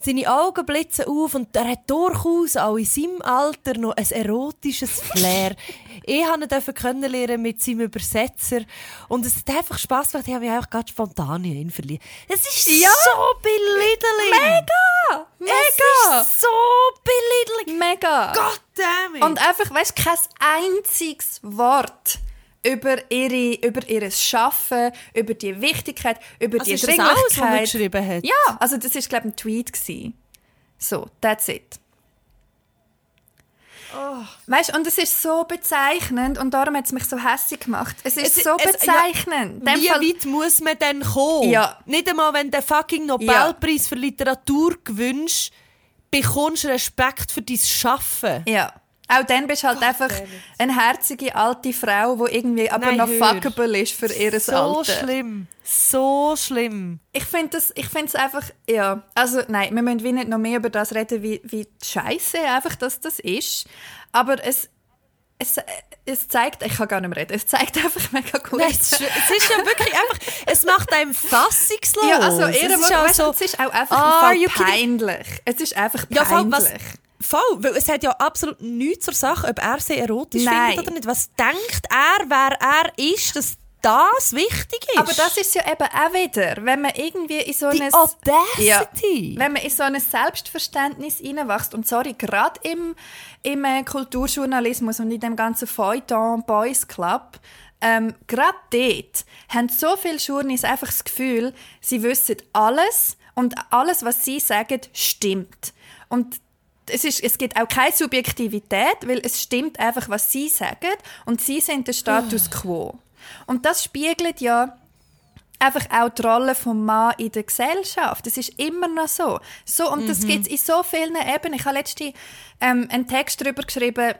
B: seine Augen blitzen auf und er hat durchaus auch in seinem Alter noch ein erotisches Flair. ich durfte ihn kennenlernen mit seinem Übersetzer und es hat einfach Spass gemacht. Ich habe mich auch gerade spontan in ihn verliebt. Es ist
A: Ja.
B: so belittling.
A: Mega! Mega!
B: Es ist so belittling.
A: Mega!
B: God damn it.
A: Und einfach, weißt du, kein einziges Wort über, ihre, über ihr Schaffen, über die Wichtigkeit, über
B: also
A: die
B: ist das alles, was
A: Dringlichkeit.
B: geschrieben hat?
A: Ja, also das ist glaube ich ein Tweet gewesen. So, that's it. Weißt, und es ist so bezeichnend und darum hat es mich so hässlich gemacht. Es ist
B: Es-
A: so
B: es- ja,
A: bezeichnend. Dem
B: Wie
A: Fall-
B: weit muss man denn kommen?
A: Ja.
B: Nicht einmal, wenn den fucking Nobelpreis für Literatur gewünscht, bekommst du Respekt für dein Schaffen.
A: Ja. Auch dann bist du halt einfach
B: damn it.
A: eine herzige alte Frau, die irgendwie aber
B: Nein,
A: noch
B: hör.
A: fuckable ist für ihr
B: So
A: Alter.
B: schlimm. So schlimm.
A: Ich finde es einfach, ja, also nein, wir müssen wie nicht noch mehr über das reden, wie, wie scheiße einfach dass das ist. Aber es, es, es zeigt, ich kann gar nicht mehr reden, es zeigt einfach mega gut.
B: Nein, es, ist, es ist ja wirklich einfach, es macht einem fassungslos.
A: ja, also
B: es ist auch so,
A: es ist auch einfach
B: Are
A: peinlich. Es ist einfach
B: Ja, voll,
A: peinlich.
B: was, voll, weil es hat ja absolut nichts zur Sache, ob er sie erotisch
A: Nein.
B: findet oder nicht. Was denkt er, wer er ist, dass das wichtig ist?
A: Aber das ist ja eben auch wieder, wenn man irgendwie in so
B: die
A: ein
B: Audacity.
A: Wenn man in so ein Selbstverständnis hineinwächst, und sorry, gerade im, im äh, Kulturjournalismus und in dem ganzen Feuilleton Boys Club, ähm, gerade dort haben so viele Journeys einfach das Gefühl, sie wissen alles und alles, was sie sagen, stimmt. Und es, ist, es gibt auch keine Subjektivität, weil es stimmt einfach, was sie sagen und sie sind der Status quo. Und das spiegelt ja einfach auch die Rolle vom Mann in der Gesellschaft. Das ist immer noch so. so und das gibt es in so vielen Ebenen. Ich habe letztens ähm, einen Text darüber geschrieben,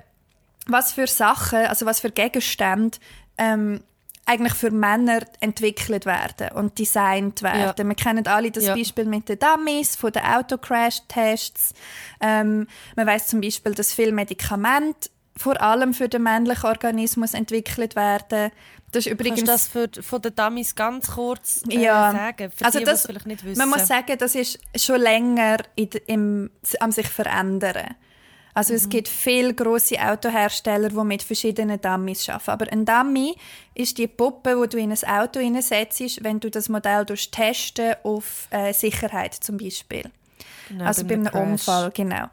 A: was für Sachen, also was für Gegenstände ähm, eigentlich für Männer entwickelt werden und designt werden. Wir kennen alle das
B: Ja.
A: Beispiel mit den Dummies, von den Autocrash-Tests. Ähm, man weiß zum Beispiel, dass viele Medikamente vor allem für den männlichen Organismus entwickelt werden. Das ist übrigens
B: Kannst du das für, von den Dummies ganz kurz äh,
A: Ja.
B: sagen? Für
A: Also
B: die,
A: das-
B: vielleicht nicht wissen.
A: Man muss sagen, das ist schon länger in, im, am sich verändern. Also
B: Mhm.
A: es gibt viele große Autohersteller, die mit verschiedenen Dummies arbeiten. Aber ein Dummy ist die Puppe, die du in ein Auto hineinsetzt, wenn du das Modell durch testen auf äh, Sicherheit zum Beispiel.
B: Genau,
A: also bei einem
B: Crash. Mhm.
A: Unfall, genau.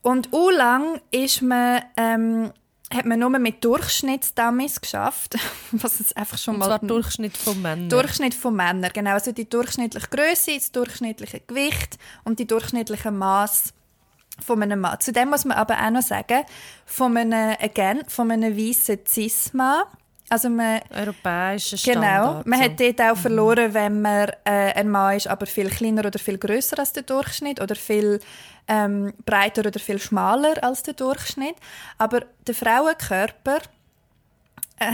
A: Und u lang ist man, ähm, hat man nur mit Durchschnittsdummies geschafft, was jetzt einfach schon mal
B: Durchschnitt von Männern.
A: Durchschnitt von Männern, genau. Also die durchschnittliche Größe, das durchschnittliche Gewicht und die durchschnittliche Maß von einem Mann. Zudem muss man aber auch noch sagen, von einem, again, von einem weißen Cis-Mann. Also man,
B: Europäischer
A: genau,
B: Standard.
A: man
B: so.
A: hat dort auch verloren, wenn man äh, ein Mann ist, aber viel kleiner oder viel größer als der Durchschnitt oder viel ähm, breiter oder viel schmaler als der Durchschnitt. Aber der Frauenkörper äh,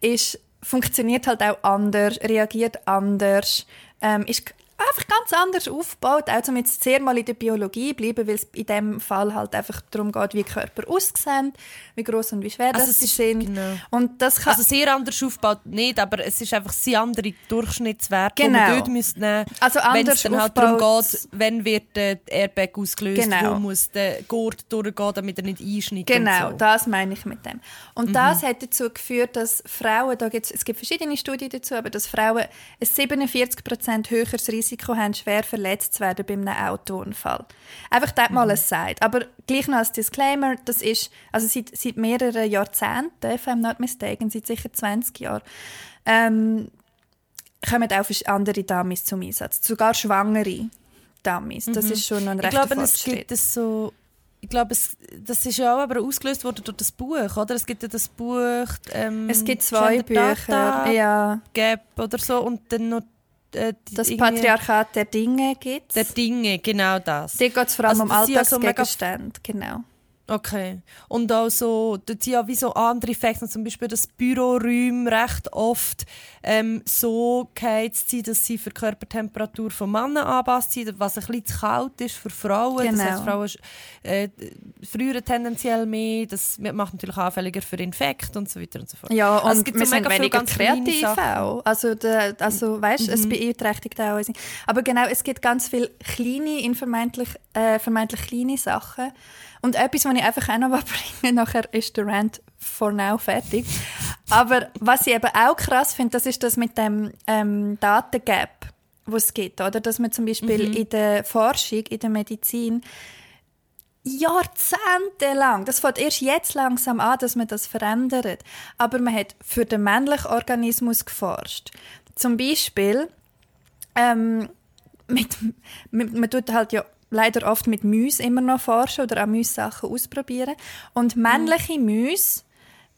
A: ist, funktioniert halt auch anders, reagiert anders, ähm, ist einfach ganz anders aufgebaut, auch um jetzt sehr mal in der Biologie bleiben, weil es in dem Fall halt einfach darum geht, wie Körper aussehen, wie groß und wie schwer
B: Also
A: das sie
B: ist-
A: sind.
B: genau.
A: Und das kann,
B: Also sehr anders aufgebaut nicht, aber es ist einfach sehr andere Durchschnittswerte, die
A: Genau.
B: man dort müsste nehmen
A: Also
B: wenn
A: anders
B: es dann halt darum geht, wenn wird der Airbag ausgelöst,
A: Genau.
B: wo muss der Gurt durchgehen, damit er nicht einschneidet
A: Genau,
B: und so.
A: das meine ich mit dem. Und das hat dazu geführt, dass Frauen, da gibt's, es gibt verschiedene Studien dazu, aber dass Frauen ein 47% höheres Risiko haben, schwer verletzt zu werden bei einem Autounfall. Einfach dort mal ein Side. Aber gleich noch als Disclaimer, das ist also seit, seit mehreren Jahrzehnten, if I'm not mistaken, seit sicher 20 Jahren, ähm, kommen auch andere Dummies zum Einsatz. Sogar schwangere Dummies. Das ist schon noch ein
B: Ich
A: rechter
B: glaube, es gibt es so. Ich glaube, es, das ist ja auch aber ausgelöst worden durch das Buch, oder? Es gibt ja das Buch. Ähm,
A: Es gibt zwei Bücher. Ja.
B: Gap oder so und dann noch äh,
A: das Patriarchat der Dinge gibt.
B: der Dinge, genau das.
A: Dort geht es vor allem
B: Also
A: um
B: das sind ja so mega-
A: Alltagsgegenstände. genau.
B: Okay. Und auch so, dort sind ja wie so andere Effekte, zum Beispiel das Büroräume recht oft ähm, so geheizt sind, dass sie für die Körpertemperatur von Männern angepasst sind, was ein bisschen zu kalt ist für Frauen.
A: Genau.
B: Das heisst, Frauen äh, früher tendenziell mehr, das macht natürlich anfälliger für Infekte und so weiter und so fort.
A: Ja, und
B: Also es gibt
A: wir
B: so
A: sind weniger kreativ auch. Also, der, also weißt, es beeinträchtigt auch unsere... Aber genau, es gibt ganz viele kleine, in vermeintlich, äh, vermeintlich kleine Sachen. Und etwas, was ich einfach auch noch bringen nachher ist der Rant for now fertig. Aber was ich eben auch krass finde, das ist das mit dem ähm, Datengap, wo es gibt. Oder? Dass man zum Beispiel in der Forschung, in der Medizin jahrzehntelang, das fängt erst jetzt langsam an, dass man das verändert, aber man hat für den männlichen Organismus geforscht. Zum Beispiel, ähm, mit, mit, man tut halt ja leider oft mit Mäusen immer noch forschen oder an Mäusen Sachen ausprobieren. Und männliche Mäuse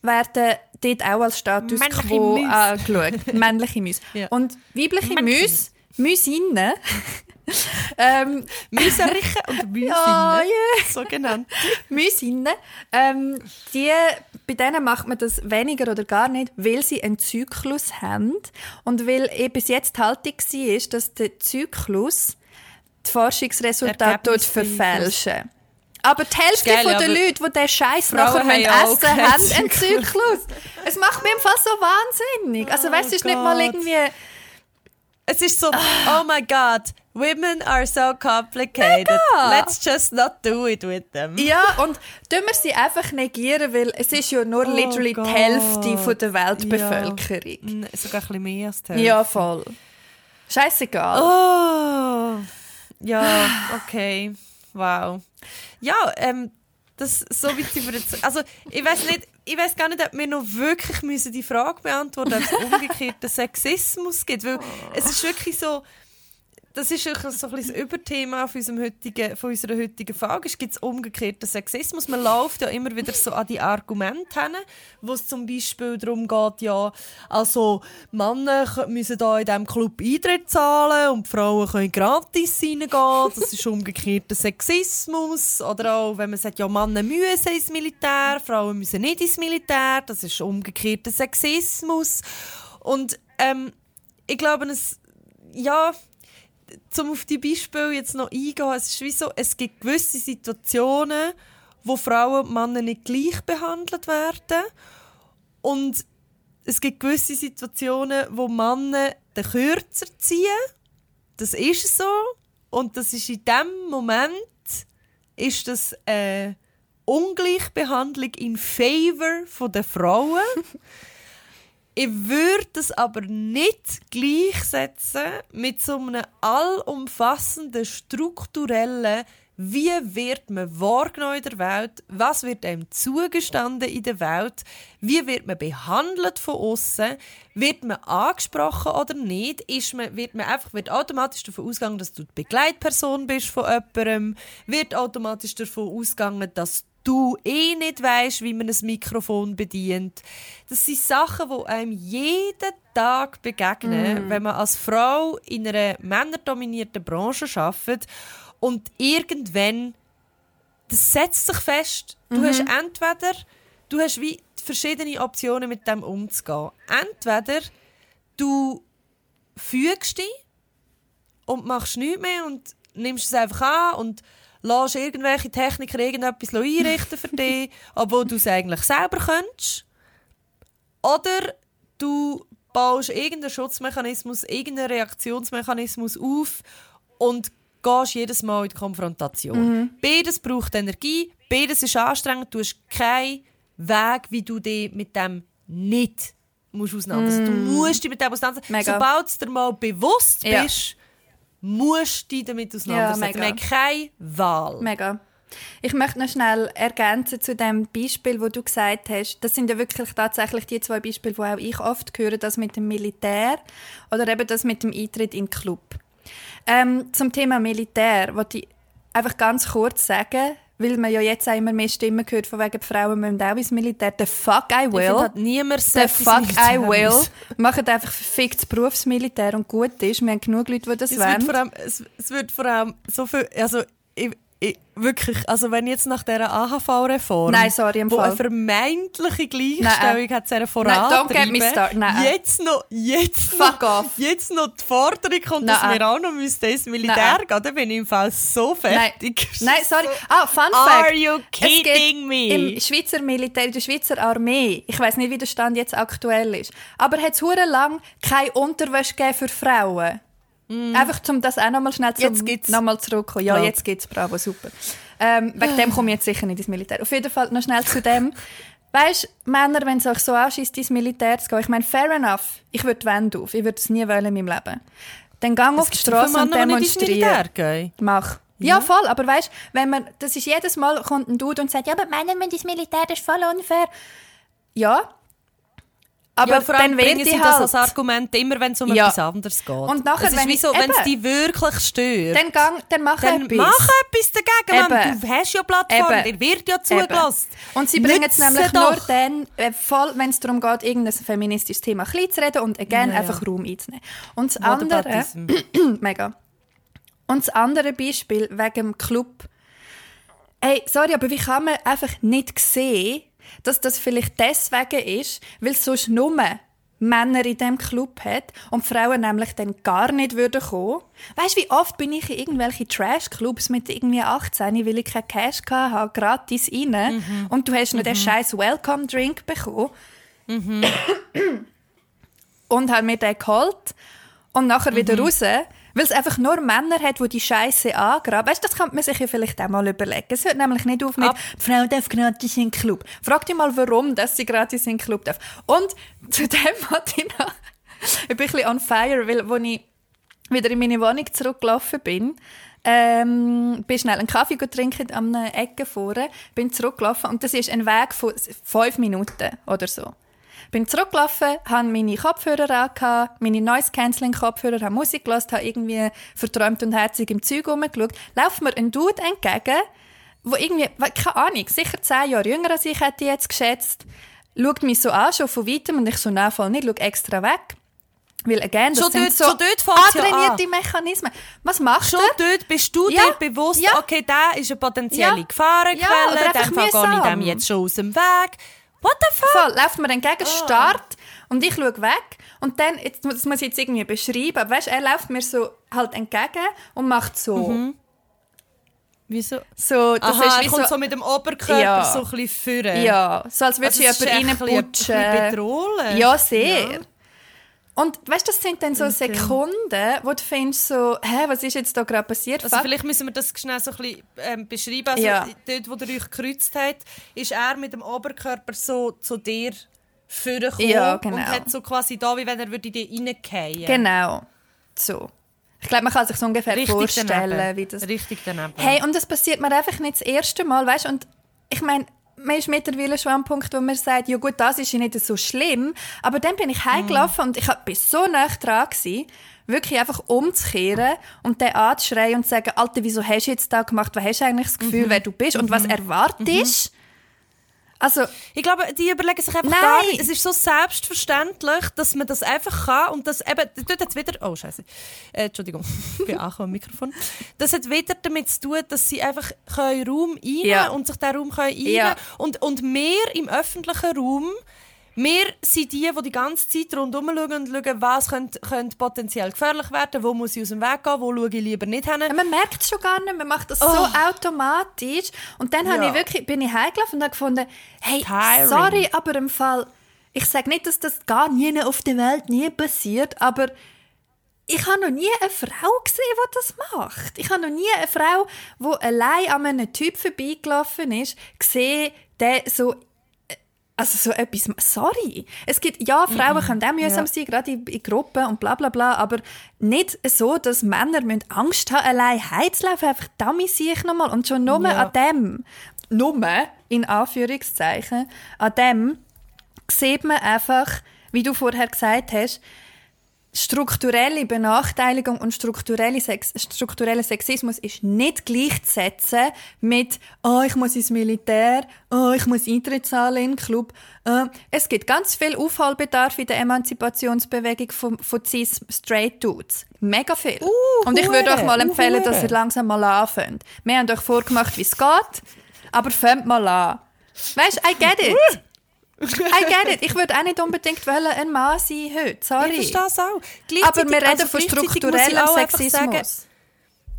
A: werden dort auch als Status
B: Männliche
A: quo
B: Mäuse.
A: angeschaut. männliche Mäuse.
B: Ja.
A: Und weibliche Mäuse, Mäusinnen, ähm,
B: Müserichen und Müsinnen,
A: Ja, yeah.
B: so genannt.
A: Mäusinnen, ähm, die, bei denen macht man das weniger oder gar nicht, weil sie einen Zyklus haben und weil eh bis jetzt die Haltung war, dass der Zyklus die Forschungsresultate dort verfälschen. Aber die Hälfte
B: Geil,
A: von
B: ja,
A: den Leuten, die diesen Scheiß nachher
B: haben
A: müssen
B: ja
A: essen
B: keinen
A: haben einen
B: Zyklus.
A: Es macht mich im Fall so wahnsinnig. Also weißt du, es ist nicht mal irgendwie...
B: Es ist so, oh my God, women are so complicated.
A: Mega.
B: Let's just not do it with them.
A: Ja, und tun wir sie einfach negieren, weil es ist ja nur
B: Oh
A: literally
B: Gott.
A: die Hälfte von der Weltbevölkerung.
B: Mm, Sogar ein bisschen mehr als die
A: Ja,
B: Hälfte.
A: voll. Scheißegal.
B: Oh, ja, okay. Wow. Ja, ähm, das so weit sind wir jetzt. Also, ich weiß nicht, ich weiß gar nicht, ob wir noch wirklich müssen die Frage beantworten müssen, ob es umgekehrten Sexismus gibt. Weil es ist wirklich so, das ist so ein bisschen das Überthema von, unserem heutigen, von unserer heutigen Frage. Gibt es umgekehrten Sexismus? Man läuft ja immer wieder so an die Argumente hin, wo es zum Beispiel darum geht, ja, also Männer müssen da in diesem Club Eintritt zahlen und Frauen können gratis reingehen. Das ist umgekehrter Sexismus. Oder auch, wenn man sagt, ja, Männer müssen ins Militär, Frauen müssen nicht ins Militär. Das ist umgekehrter Sexismus. Und ähm, ich glaube, es, ja, zum auf die Beispiele jetzt noch eingehen, es ist wie so, es gibt gewisse Situationen, wo Frauen und Männer nicht gleich behandelt werden und es gibt gewisse Situationen, wo Männer den kürzer ziehen. Das ist so und das ist in dem Moment ist das eine Ungleichbehandlung in favor von der Frauen. Ich würde das aber nicht gleichsetzen mit so einem allumfassenden, strukturellen, wie wird man wahrgenommen in der Welt, was wird einem zugestanden in der Welt, wie wird man behandelt von außen, wird man angesprochen oder nicht, ist man, wird man einfach wird automatisch davon ausgegangen, dass du die Begleitperson bist von jemandem, wird automatisch davon ausgegangen, dass du eh nicht weißt, wie man ein Mikrofon bedient. Das sind Sachen, die einem jeden Tag begegnen, wenn man als Frau in einer männerdominierten Branche arbeitet und irgendwann das setzt sich fest. Du hast entweder du hast wie verschiedene Optionen mit dem umzugehen. Entweder du fügst dich und machst nichts mehr und nimmst es einfach an und lässt irgendwelche Techniker irgendetwas einrichten für dich, obwohl du es eigentlich selber könntest. Oder du baust irgendeinen Schutzmechanismus, irgendeinen Reaktionsmechanismus auf und gehst jedes Mal in die Konfrontation. Beides braucht Energie, beides ist anstrengend, du hast keinen Weg, wie du dich mit dem nicht musst auseinandersetzen. Du musst dich mit dem auseinandersetzen. Sobald du dir mal bewusst
A: Ja.
B: Musst dich damit auseinandersetzen.
A: mega.
B: Wir haben keine Wahl.
A: Mega. Ich möchte noch schnell ergänzen zu dem Beispiel, wo du gesagt hast. Das sind ja wirklich tatsächlich die zwei Beispiele, wo auch ich oft höre, das mit dem Militär oder eben das mit dem Eintritt in den Club. Ähm, zum Thema Militär wollte ich einfach ganz kurz sagen, weil man ja jetzt auch immer mehr Stimmen hört, von wegen die Frauen müssen auch ins Militär. The fuck I
B: Ich
A: will.
B: finde, hat niemand
A: The fuck I will. Macht einfach verficktes Berufsmilitär und gut ist. Wir haben genug Leute, die das
B: Es wird,
A: wollen.
B: vor allem, es, es wird vor allem so viel, also ich, ich, wirklich, also wenn jetzt nach dieser AHV-Reform,
A: Nein, sorry, im
B: wo
A: Fall.
B: eine vermeintliche Gleichstellung
A: Nein, äh,
B: hat,
A: Nein, me
B: vorantreiben.
A: Nein.
B: jetzt noch, jetzt
A: Fuck
B: noch,
A: off.
B: jetzt noch die Forderung kommt, dass
A: Nein.
B: wir auch noch müssten ins Militär
A: Nein.
B: gehen, dann bin ich im Fall so
A: Nein,
B: fertig.
A: nein, sorry. Ah, Fun
B: Are
A: Fact.
B: you
A: Es gibt
B: kidding me?
A: Im Schweizer Militär, in der Schweizer Armee, ich weiß nicht, wie der Stand jetzt aktuell ist, aber hat es lang keine Unterwäsche gegeben für Frauen. Einfach, um das auch nochmal schnell
B: Mm. Jetzt
A: zum,
B: gibt's.
A: noch mal zurückkommen. Ja,
B: Ja.
A: jetzt geht's, bravo, super. Ähm, wegen dem komme ich jetzt sicher nicht ins Militär. Auf jeden Fall noch schnell zu dem. Weißt Männer, wenn es euch so anschießt, ins Militär zu gehen, ich meine, fair enough, ich würde die Wände auf, ich würde es nie wollen in meinem Leben. Dann gang auf die Straße und demonstriere. Mach. Ja, voll. Aber weißt, wenn man, das ist jedes Mal kommt ein Dude und sagt, ja, aber Männer müssen ins Militär, das ist voll unfair. Ja. Aber
B: ja, vor allem
A: dann
B: bringen sie
A: die
B: das
A: halt.
B: als Argument immer, wenn es um
A: Ja.
B: etwas anderes geht.
A: Und nachher,
B: es ist
A: wenn
B: so, es
A: eben.
B: dich wirklich stört.
A: Dann, gang, dann mach
B: Dann
A: etwas.
B: mach etwas dagegen, Mann. Du hast ja Plattform, dir wird ja zugelassen.
A: Und sie bringen es nämlich
B: doch.
A: nur dann, äh, voll, wenn es darum geht, irgendein feministisches Thema klein zu reden und again
B: Ja,
A: einfach Raum einzunehmen. Und das andere, mega. Und das andere Beispiel wegen dem Club. Ey, sorry, aber wie kann man einfach nicht sehen, dass das vielleicht deswegen ist, weil es sonst nur Männer in diesem Club hat und Frauen nämlich dann gar nicht würden kommen. Weißt du, wie oft bin ich in irgendwelche Trash-Clubs mit irgendwie 18, weil ich keinen Cash hatte, gratis rein und du hast noch den scheiß Welcome-Drink bekommen und habe mir den geholt und nachher wieder raus, weil es einfach nur Männer hat, die die Scheiße angraben. Weißt du, das kann man sich ja vielleicht auch mal überlegen. Es hört nämlich nicht auf mit,
B: Ab-
A: die Frau darf gratis in den Club. Frag dich mal, warum dass sie gratis in den Club darf. Und zu dem noch, ich bin ein bisschen on fire, weil, als ich wieder in meine Wohnung zurückgelaufen bin, ähm, bin schnell einen Kaffee trinken an einer Ecke vorne, bin zurückgelaufen und das ist ein Weg von fünf Minuten oder so. Bin zurückgelaufen, habe meine Kopfhörer angehabt, meine Noise-Canceling-Kopfhörer, habe Musik gehört, habe irgendwie verträumt und herzig im Zeug rumgeschaut. Läuft mir ein Dude entgegen, wo irgendwie, keine Ahnung, sicher zehn Jahre jünger als ich hätte ich jetzt geschätzt, schaut mich so an, schon von weitem, und ich so, nein, voll nicht, schau extra weg. Weil, again, das
B: Schon
A: sind
B: dort-
A: so
B: schon dort ja
A: Mechanismen. Was machst
B: Schon
A: du?
B: dort bist du
A: Ja.
B: dir bewusst,
A: Ja.
B: okay, der ist eine potenzielle
A: Ja.
B: Gefahrenquelle,
A: Ja,
B: dann gehe ich dem jetzt schon aus dem Weg. What the fuck?
A: Voll, läuft mir entgegen,
B: Ah.
A: Start, und ich schaue weg. Und dann, jetzt, das muss ich jetzt irgendwie beschreiben, aber weißt, er läuft mir so halt entgegen und macht so.
B: Mhm. Wieso?
A: so das
B: Aha,
A: ist
B: er
A: wie
B: kommt
A: so,
B: so, mit dem Oberkörper
A: Ja.
B: so ein bisschen führen.
A: Ja, so als würde
B: Also
A: sie
B: es ist
A: jemand
B: echt ein
A: reinputschen.
B: bisschen bedrohlich.
A: Ja, sehr.
B: Ja.
A: Und weißt du, das sind dann so Sekunden, wo du findest so, hä, was ist jetzt da gerade passiert?
B: Also
A: Fuck.
B: vielleicht müssen wir das schnell so ein bisschen ähm, beschreiben. Also
A: Ja.
B: dort, wo ihr euch gekreuzt habt, ist er mit dem Oberkörper so zu dir vorgekommen
A: Ja, genau.
B: und hat so quasi da, wie wenn er würde in dich reingehen
A: Genau. So. Ich glaube, man kann sich so ungefähr
B: Richtig
A: vorstellen,
B: daneben.
A: wie das
B: Richtig daneben.
A: Hey, und das passiert mir einfach nicht das erste Mal, weißt Und ich meine, man ist mittlerweile schon am Punkt, wo man sagt, ja gut, das ist ja nicht so schlimm. Aber dann bin ich heimgelaufen und ich war so nah dran, gewesen, wirklich einfach umzukehren und den anzuschreien und zu sagen, Alter, wieso hast du jetzt da gemacht? Was hast du eigentlich das Gefühl, wer du bist und was erwartest? Also,
B: Ich glaube, die überlegen sich einfach
A: Nein.
B: gar nicht. Es ist so selbstverständlich, dass man das einfach kann und das eben, dort hat wieder, oh Scheiße, äh, Entschuldigung, ich bin auch am Mikrofon. Das hat wieder damit zu tun, dass sie einfach können Raum einnehmen
A: Ja.
B: und sich den Raum können einnehmen
A: Ja.
B: und und mehr im öffentlichen Raum wir sind die, die die ganze Zeit rundherum schauen und schauen, was könnte, könnte potenziell gefährlich werden, wo muss ich aus dem Weg gehen, wo schaue ich lieber nicht hin.
A: Ja, man merkt es schon gar nicht, man macht das
B: Oh.
A: so automatisch. Und dann
B: Ja.
A: ich wirklich, bin ich heimgelaufen und habe gefunden, hey,
B: Tiring.
A: sorry, aber im Fall, ich sage nicht, dass das gar nie auf der Welt nie passiert, aber ich habe noch nie eine Frau gesehen, die das macht. Ich habe noch nie eine Frau, die allein an einem Typ vorbeigelaufen ist, gesehen, der so also so etwas, sorry. Es gibt, ja, Frauen können auch mühsam sein, gerade in, in Gruppen und bla bla bla, aber nicht so, dass Männer müssen Angst haben, allein heimzulaufen, einfach damit sehe ich nochmal. Und schon nur
B: Ja.
A: an dem, nur, in Anführungszeichen, an dem sieht man einfach, wie du vorher gesagt hast, strukturelle Benachteiligung und strukturelle Sex struktureller Sexismus ist nicht gleichzusetzen mit «Oh, ich muss ins Militär», «Oh, ich muss Eintritt zahlen in den Club». Äh, es gibt ganz viel Aufholbedarf in der Emanzipationsbewegung von, von cis straight Dudes. Mega viel.
B: Uh,
A: und ich würde euch mal
B: hure,
A: empfehlen,
B: uh,
A: dass ihr langsam mal anfängt. Wir haben euch vorgemacht, wie es geht, aber fängt mal an. Weißt, I get it. I get it. Ich würde auch nicht unbedingt wollen, ein Mann sein heute. Sorry.
B: Ich verstehe es auch.
A: Aber wir reden
B: also
A: von strukturellem Sexismus.
B: sagen,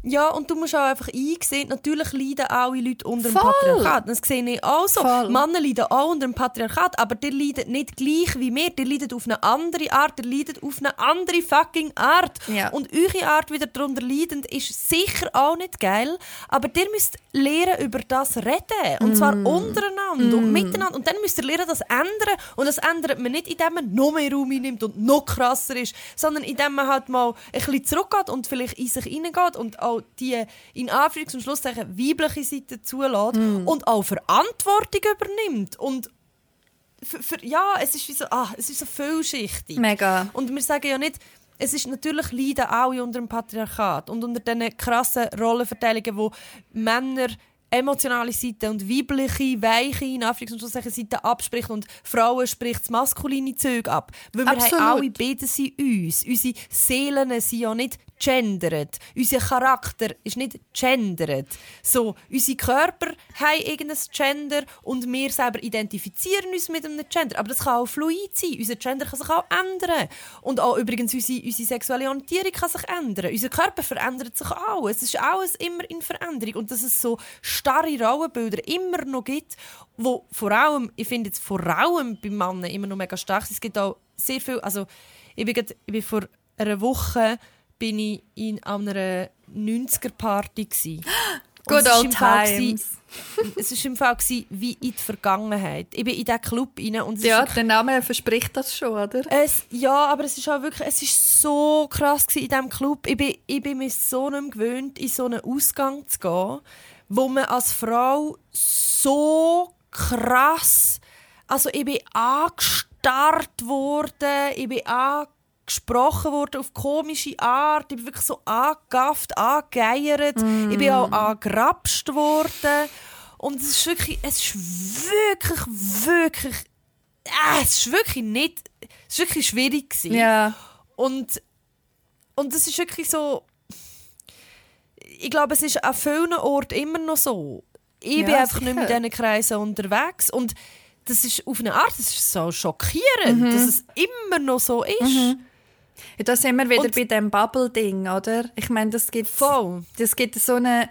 B: Ja, und du musst auch einfach einsehen, natürlich leiden alle Leute unter dem
A: Voll.
B: Patriarchat. Das sehe ich auch so.
A: Voll.
B: Männer leiden auch unter dem Patriarchat, aber die leiden nicht gleich wie wir. Die leiden auf eine andere Art, die leiden auf eine andere fucking Art.
A: Ja.
B: Und eure Art wieder darunter leidend ist sicher auch nicht geil, aber ihr müsst lernen, über das reden. Und zwar
A: Mm.
B: untereinander und miteinander. Und dann müsst ihr lernen, das ändern. Und das ändert man nicht, indem man noch mehr Raum nimmt und noch krasser ist, sondern indem man halt mal ein bisschen zurückgeht und vielleicht in sich hineingeht und auch die in Anführungs- und Schlusszeichen weibliche Seite zulässt
A: Mm.
B: und auch Verantwortung übernimmt. Und für, für, ja, es ist wie so, ah, es ist so vielschichtig.
A: Mega.
B: Und wir sagen ja nicht, es ist natürlich leiden alle unter dem Patriarchat und unter diesen krassen Rollenverteilungen, wo Männer emotionale Seite und weibliche, weiche, in Anführungs- und Schlusszeichen Seite abspricht und Frauen spricht das maskuline Zeug ab. Weil wir
A: Absolut.
B: haben alle beide sind uns. Unsere Seelen sind ja nicht gendert. Unser Charakter ist nicht gendert. So, unsere Körper haben irgendein Gender und wir selber identifizieren uns mit einem Gender. Aber das kann auch fluid sein. Unser Gender kann sich auch ändern. Und auch übrigens unsere, unsere sexuelle Orientierung kann sich ändern. Unser Körper verändert sich auch. Es ist alles immer in Veränderung. Und dass es so starre Rollenbilder immer noch gibt, wo vor allem, ich finde jetzt vor allem bei Männern immer noch mega stark sind. Es gibt auch sehr viel, also ich bin, grad, ich bin vor einer Woche bin ich in einer 90er-Party. gsi. Und
A: Good
B: es ist
A: old
B: gsi-
A: times.
B: Es war im Fall wie in die Vergangenheit. Ich bin in diesen Club rein und es
A: Ja,
B: ist
A: der Name verspricht das schon, oder?
B: es, ja, aber es ist auch wirklich, es ist so krass gewesen in diesem Club. Ich bin, ich bin mir so nicht gewöhnt, in so einen Ausgang zu gehen, wo man als Frau so krass, also ich bin angestarrt worden, ich bin angesprochen worden auf komische Art, ich bin wirklich so angegafft, angegeiert, ich bin auch angerapscht worden. Und es ist wirklich, es ist wirklich, wirklich äh, es ist wirklich nicht, es ist wirklich schwierig gewesen.
A: Ja.
B: Und, und es ist wirklich so, ich glaube, es ist an vielen Orten immer noch so. Ich
A: Ja,
B: bin einfach nicht
A: sicher.
B: in diesen Kreisen unterwegs und das ist auf eine Art, das ist so schockierend, dass es immer noch so ist.
A: Ja, da sind wir wieder
B: Und-
A: bei dem Bubble-Ding, oder? Ich meine, das gibt,
B: Voll.
A: das gibt so eine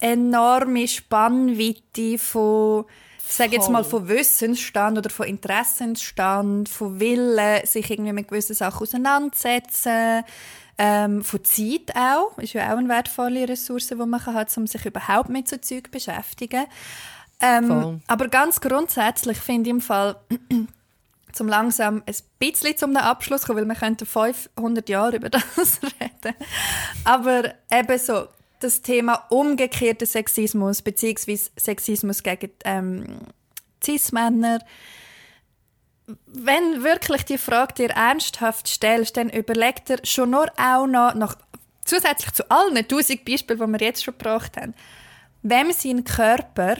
A: enorme Spannweite von, ich sage jetzt mal, von Wissensstand oder von Interessensstand, von Willen, sich irgendwie mit gewissen Sachen auseinandersetzen, ähm, von Zeit auch, ist ja auch eine wertvolle Ressource, die man hat, um sich überhaupt mit so Zeug zu beschäftigen. Ähm, aber ganz grundsätzlich finde ich im Fall, zum langsam ein bisschen zum Abschluss kommen, weil wir könnten 500 Jahre über das reden. Aber eben so, das Thema umgekehrter Sexismus, beziehungsweise Sexismus gegen ähm, Cis-Männer, wenn wirklich die Frage dir ernsthaft stellst, dann überleg dir schon nur auch noch, noch zusätzlich zu allen tausend Beispielen, die wir jetzt schon gebracht haben, wem sein Körper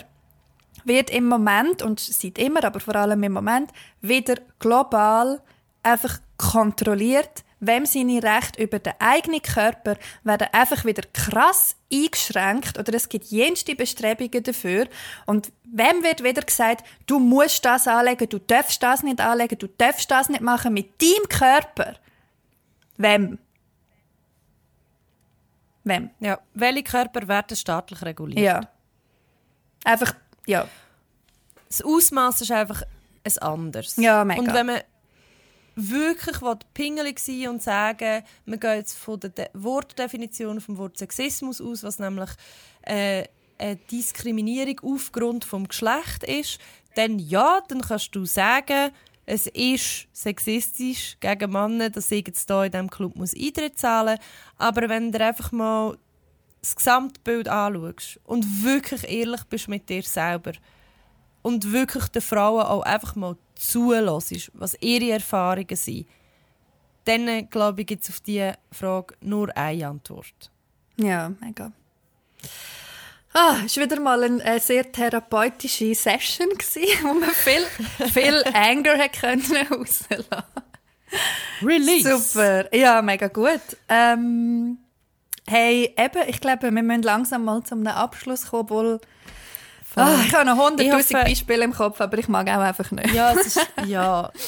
A: wird im Moment, und seit immer, aber vor allem im Moment, wieder global einfach kontrolliert, wem seine Rechte über den eigenen Körper werden einfach wieder krass eingeschränkt oder es gibt jenste Bestrebungen dafür und wem wird wieder gesagt, du musst das anlegen, du darfst das nicht anlegen, du darfst das nicht machen mit deinem Körper. Wem? Wem?
B: Ja. Welche Körper werden staatlich reguliert?
A: Ja. Einfach, ja.
B: Das Ausmaß ist einfach ein anderes.
A: Ja, mega.
B: Und wenn man wirklich pingelig sein und sagen, wir gehen jetzt von der De Wortdefinition vom Wort Sexismus aus, was nämlich äh, eine Diskriminierung aufgrund vom Geschlecht ist, dann ja, dann kannst du sagen, es ist sexistisch gegen Männer, dass ich jetzt hier in diesem Club muss Eintritt zahlen muss. Aber wenn du einfach mal das Gesamtbild anschaust und wirklich ehrlich bist mit dir selber und wirklich den Frauen auch einfach mal zulässt, was ihre Erfahrungen sind, dann, glaube ich, gibt es auf diese Frage nur eine Antwort.
A: Ja, mega. Ah, es war wieder mal eine, eine sehr therapeutische Session, wo man viel, viel Anger können rauslassen
B: Release!
A: Super, ja, mega gut. Ähm, hey, eben, ich glaube, wir müssen langsam mal zu einem Abschluss kommen, obwohl ah, ich habe noch 100'000
B: Ich hoffe-
A: Beispiele im Kopf, aber ich mag auch einfach nicht.
B: Ja, ist, ja.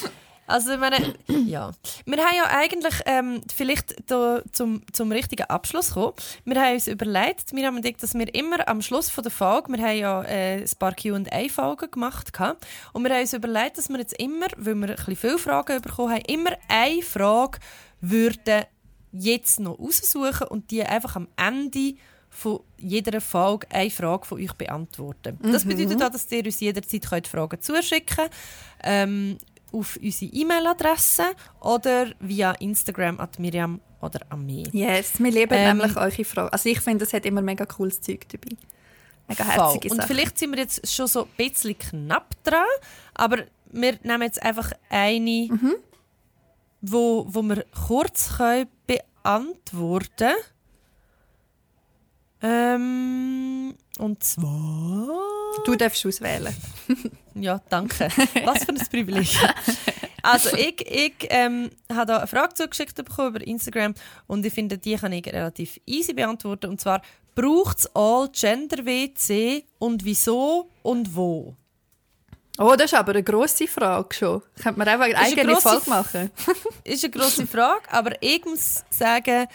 B: Also, ich meine, ja. Wir haben ja eigentlich, ähm, vielleicht da zum, zum richtigen Abschluss kommen. Wir haben uns überlegt, wir haben gedacht, dass wir immer am Schluss von der Folge, wir haben ja äh, ein paar Q&A-Folgen gemacht, gehabt, und wir haben uns überlegt, dass wir jetzt immer, weil wir ein bisschen viele Fragen bekommen haben, immer eine Frage würden jetzt noch raussuchen und die einfach am Ende von jeder Folge eine Frage von euch beantworten. Das bedeutet auch, dass ihr uns jederzeit könnt Fragen zuschicken könnt. Ähm, auf unsere E-Mail-Adresse oder via Instagram at Miriam oder an mich.
A: Yes, wir lieben
B: Ähm,
A: nämlich eure Fragen. Also ich finde, es hat immer mega cooles Zeug dabei. Mega herzige
B: Und
A: Sachen.
B: vielleicht sind wir jetzt schon so ein bisschen knapp dran, aber wir nehmen jetzt einfach eine,
A: Mhm.
B: wo, wo wir kurz können beantworten ähm, Und zwar...
A: Du darfst auswählen.
B: Ja, danke. Was für ein Privileg. Also ich, ich ähm, habe da eine Frage zugeschickt bekommen über Instagram und ich finde, die kann ich relativ easy beantworten. Und zwar, braucht es All-Gender-WC und wieso und wo?
A: Oh, das ist aber eine grosse Frage schon. Könnte man einfach eine
B: eine
A: eigene
B: grosse
A: Folge machen.
B: ist eine grosse Frage, aber ich muss sagen,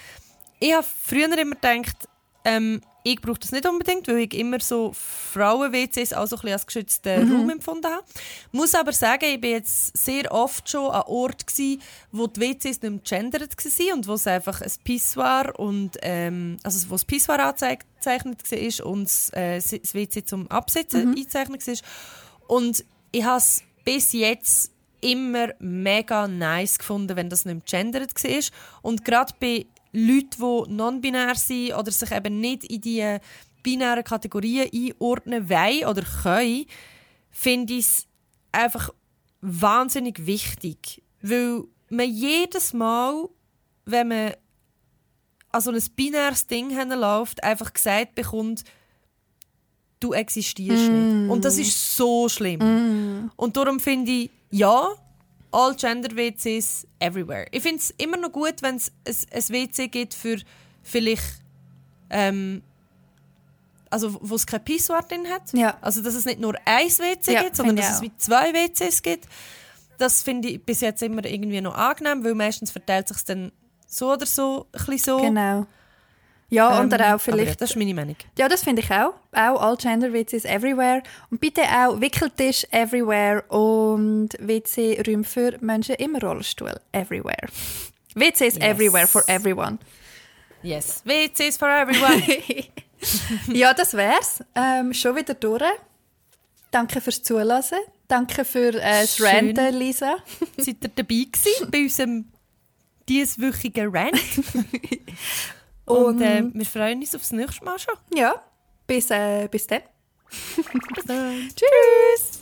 B: ich habe früher immer gedacht, ähm, ich brauche das nicht unbedingt, weil ich immer so Frauen-WCs auch so ein bisschen als geschützten Raum empfunden habe. Muss aber sagen, ich bin jetzt sehr oft schon an Ort gsi, wo die WCs nicht mehr gendert waren und wo es einfach ein Pissoir und ähm, also wo das Pissoir angezeichnet war und das, äh, das WC zum Absitzen eingezeichnet war. Und ich habe es bis jetzt immer mega nice gefunden, wenn das nicht gendert war. Und gerade bei Leuten, die non-binär sind oder sich eben nicht in die binären Kategorien einordnen wollen oder können, finde ich es einfach wahnsinnig wichtig. Weil man jedes Mal, wenn man an so ein binäres Ding läuft, einfach gesagt bekommt, du existierst nicht. Und das ist so schlimm. Und darum finde ich, ja, all gender WCs everywhere. Ich finde es immer noch gut, wenn es ein, WC gibt für vielleicht, ähm, also wo es kein Pissoir drin hat.
A: Ja.
B: Also dass es nicht nur ein WC
A: Ja,
B: gibt, sondern dass es wie zwei WCs gibt. Das finde ich bis jetzt immer irgendwie noch angenehm, weil meistens verteilt sich dann so oder so ein bisschen so.
A: Genau. Ja,
B: Ähm,
A: und auch vielleicht...
B: das ist meine Meinung.
A: Ja, das finde ich auch. Auch all Gender WCs everywhere. Und bitte auch Wickeltisch everywhere und WC-Räume für Menschen im Rollstuhl everywhere. WCs
B: Yes.
A: everywhere for everyone.
B: Yes. WCs for everyone.
A: ja, das wär's. Ähm, schon wieder durch. Danke fürs Zuhören. Danke für äh, das. Ranten, Lisa.
B: Seid ihr dabei gewesen bei unserem dieswöchigen Rant? Und äh, wir freuen uns aufs nächste Mal schon.
A: Ja, bis, äh, bis dann.
B: Bis dann.
A: Tschüss!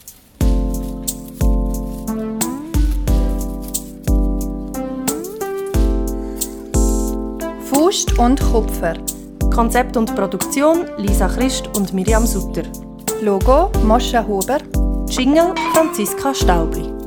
A: Faust und Kupfer.
B: Konzept und Produktion Lisa Christ und Miriam Sutter.
A: Logo Moscha Huber.
B: Jingle Franziska Staubli.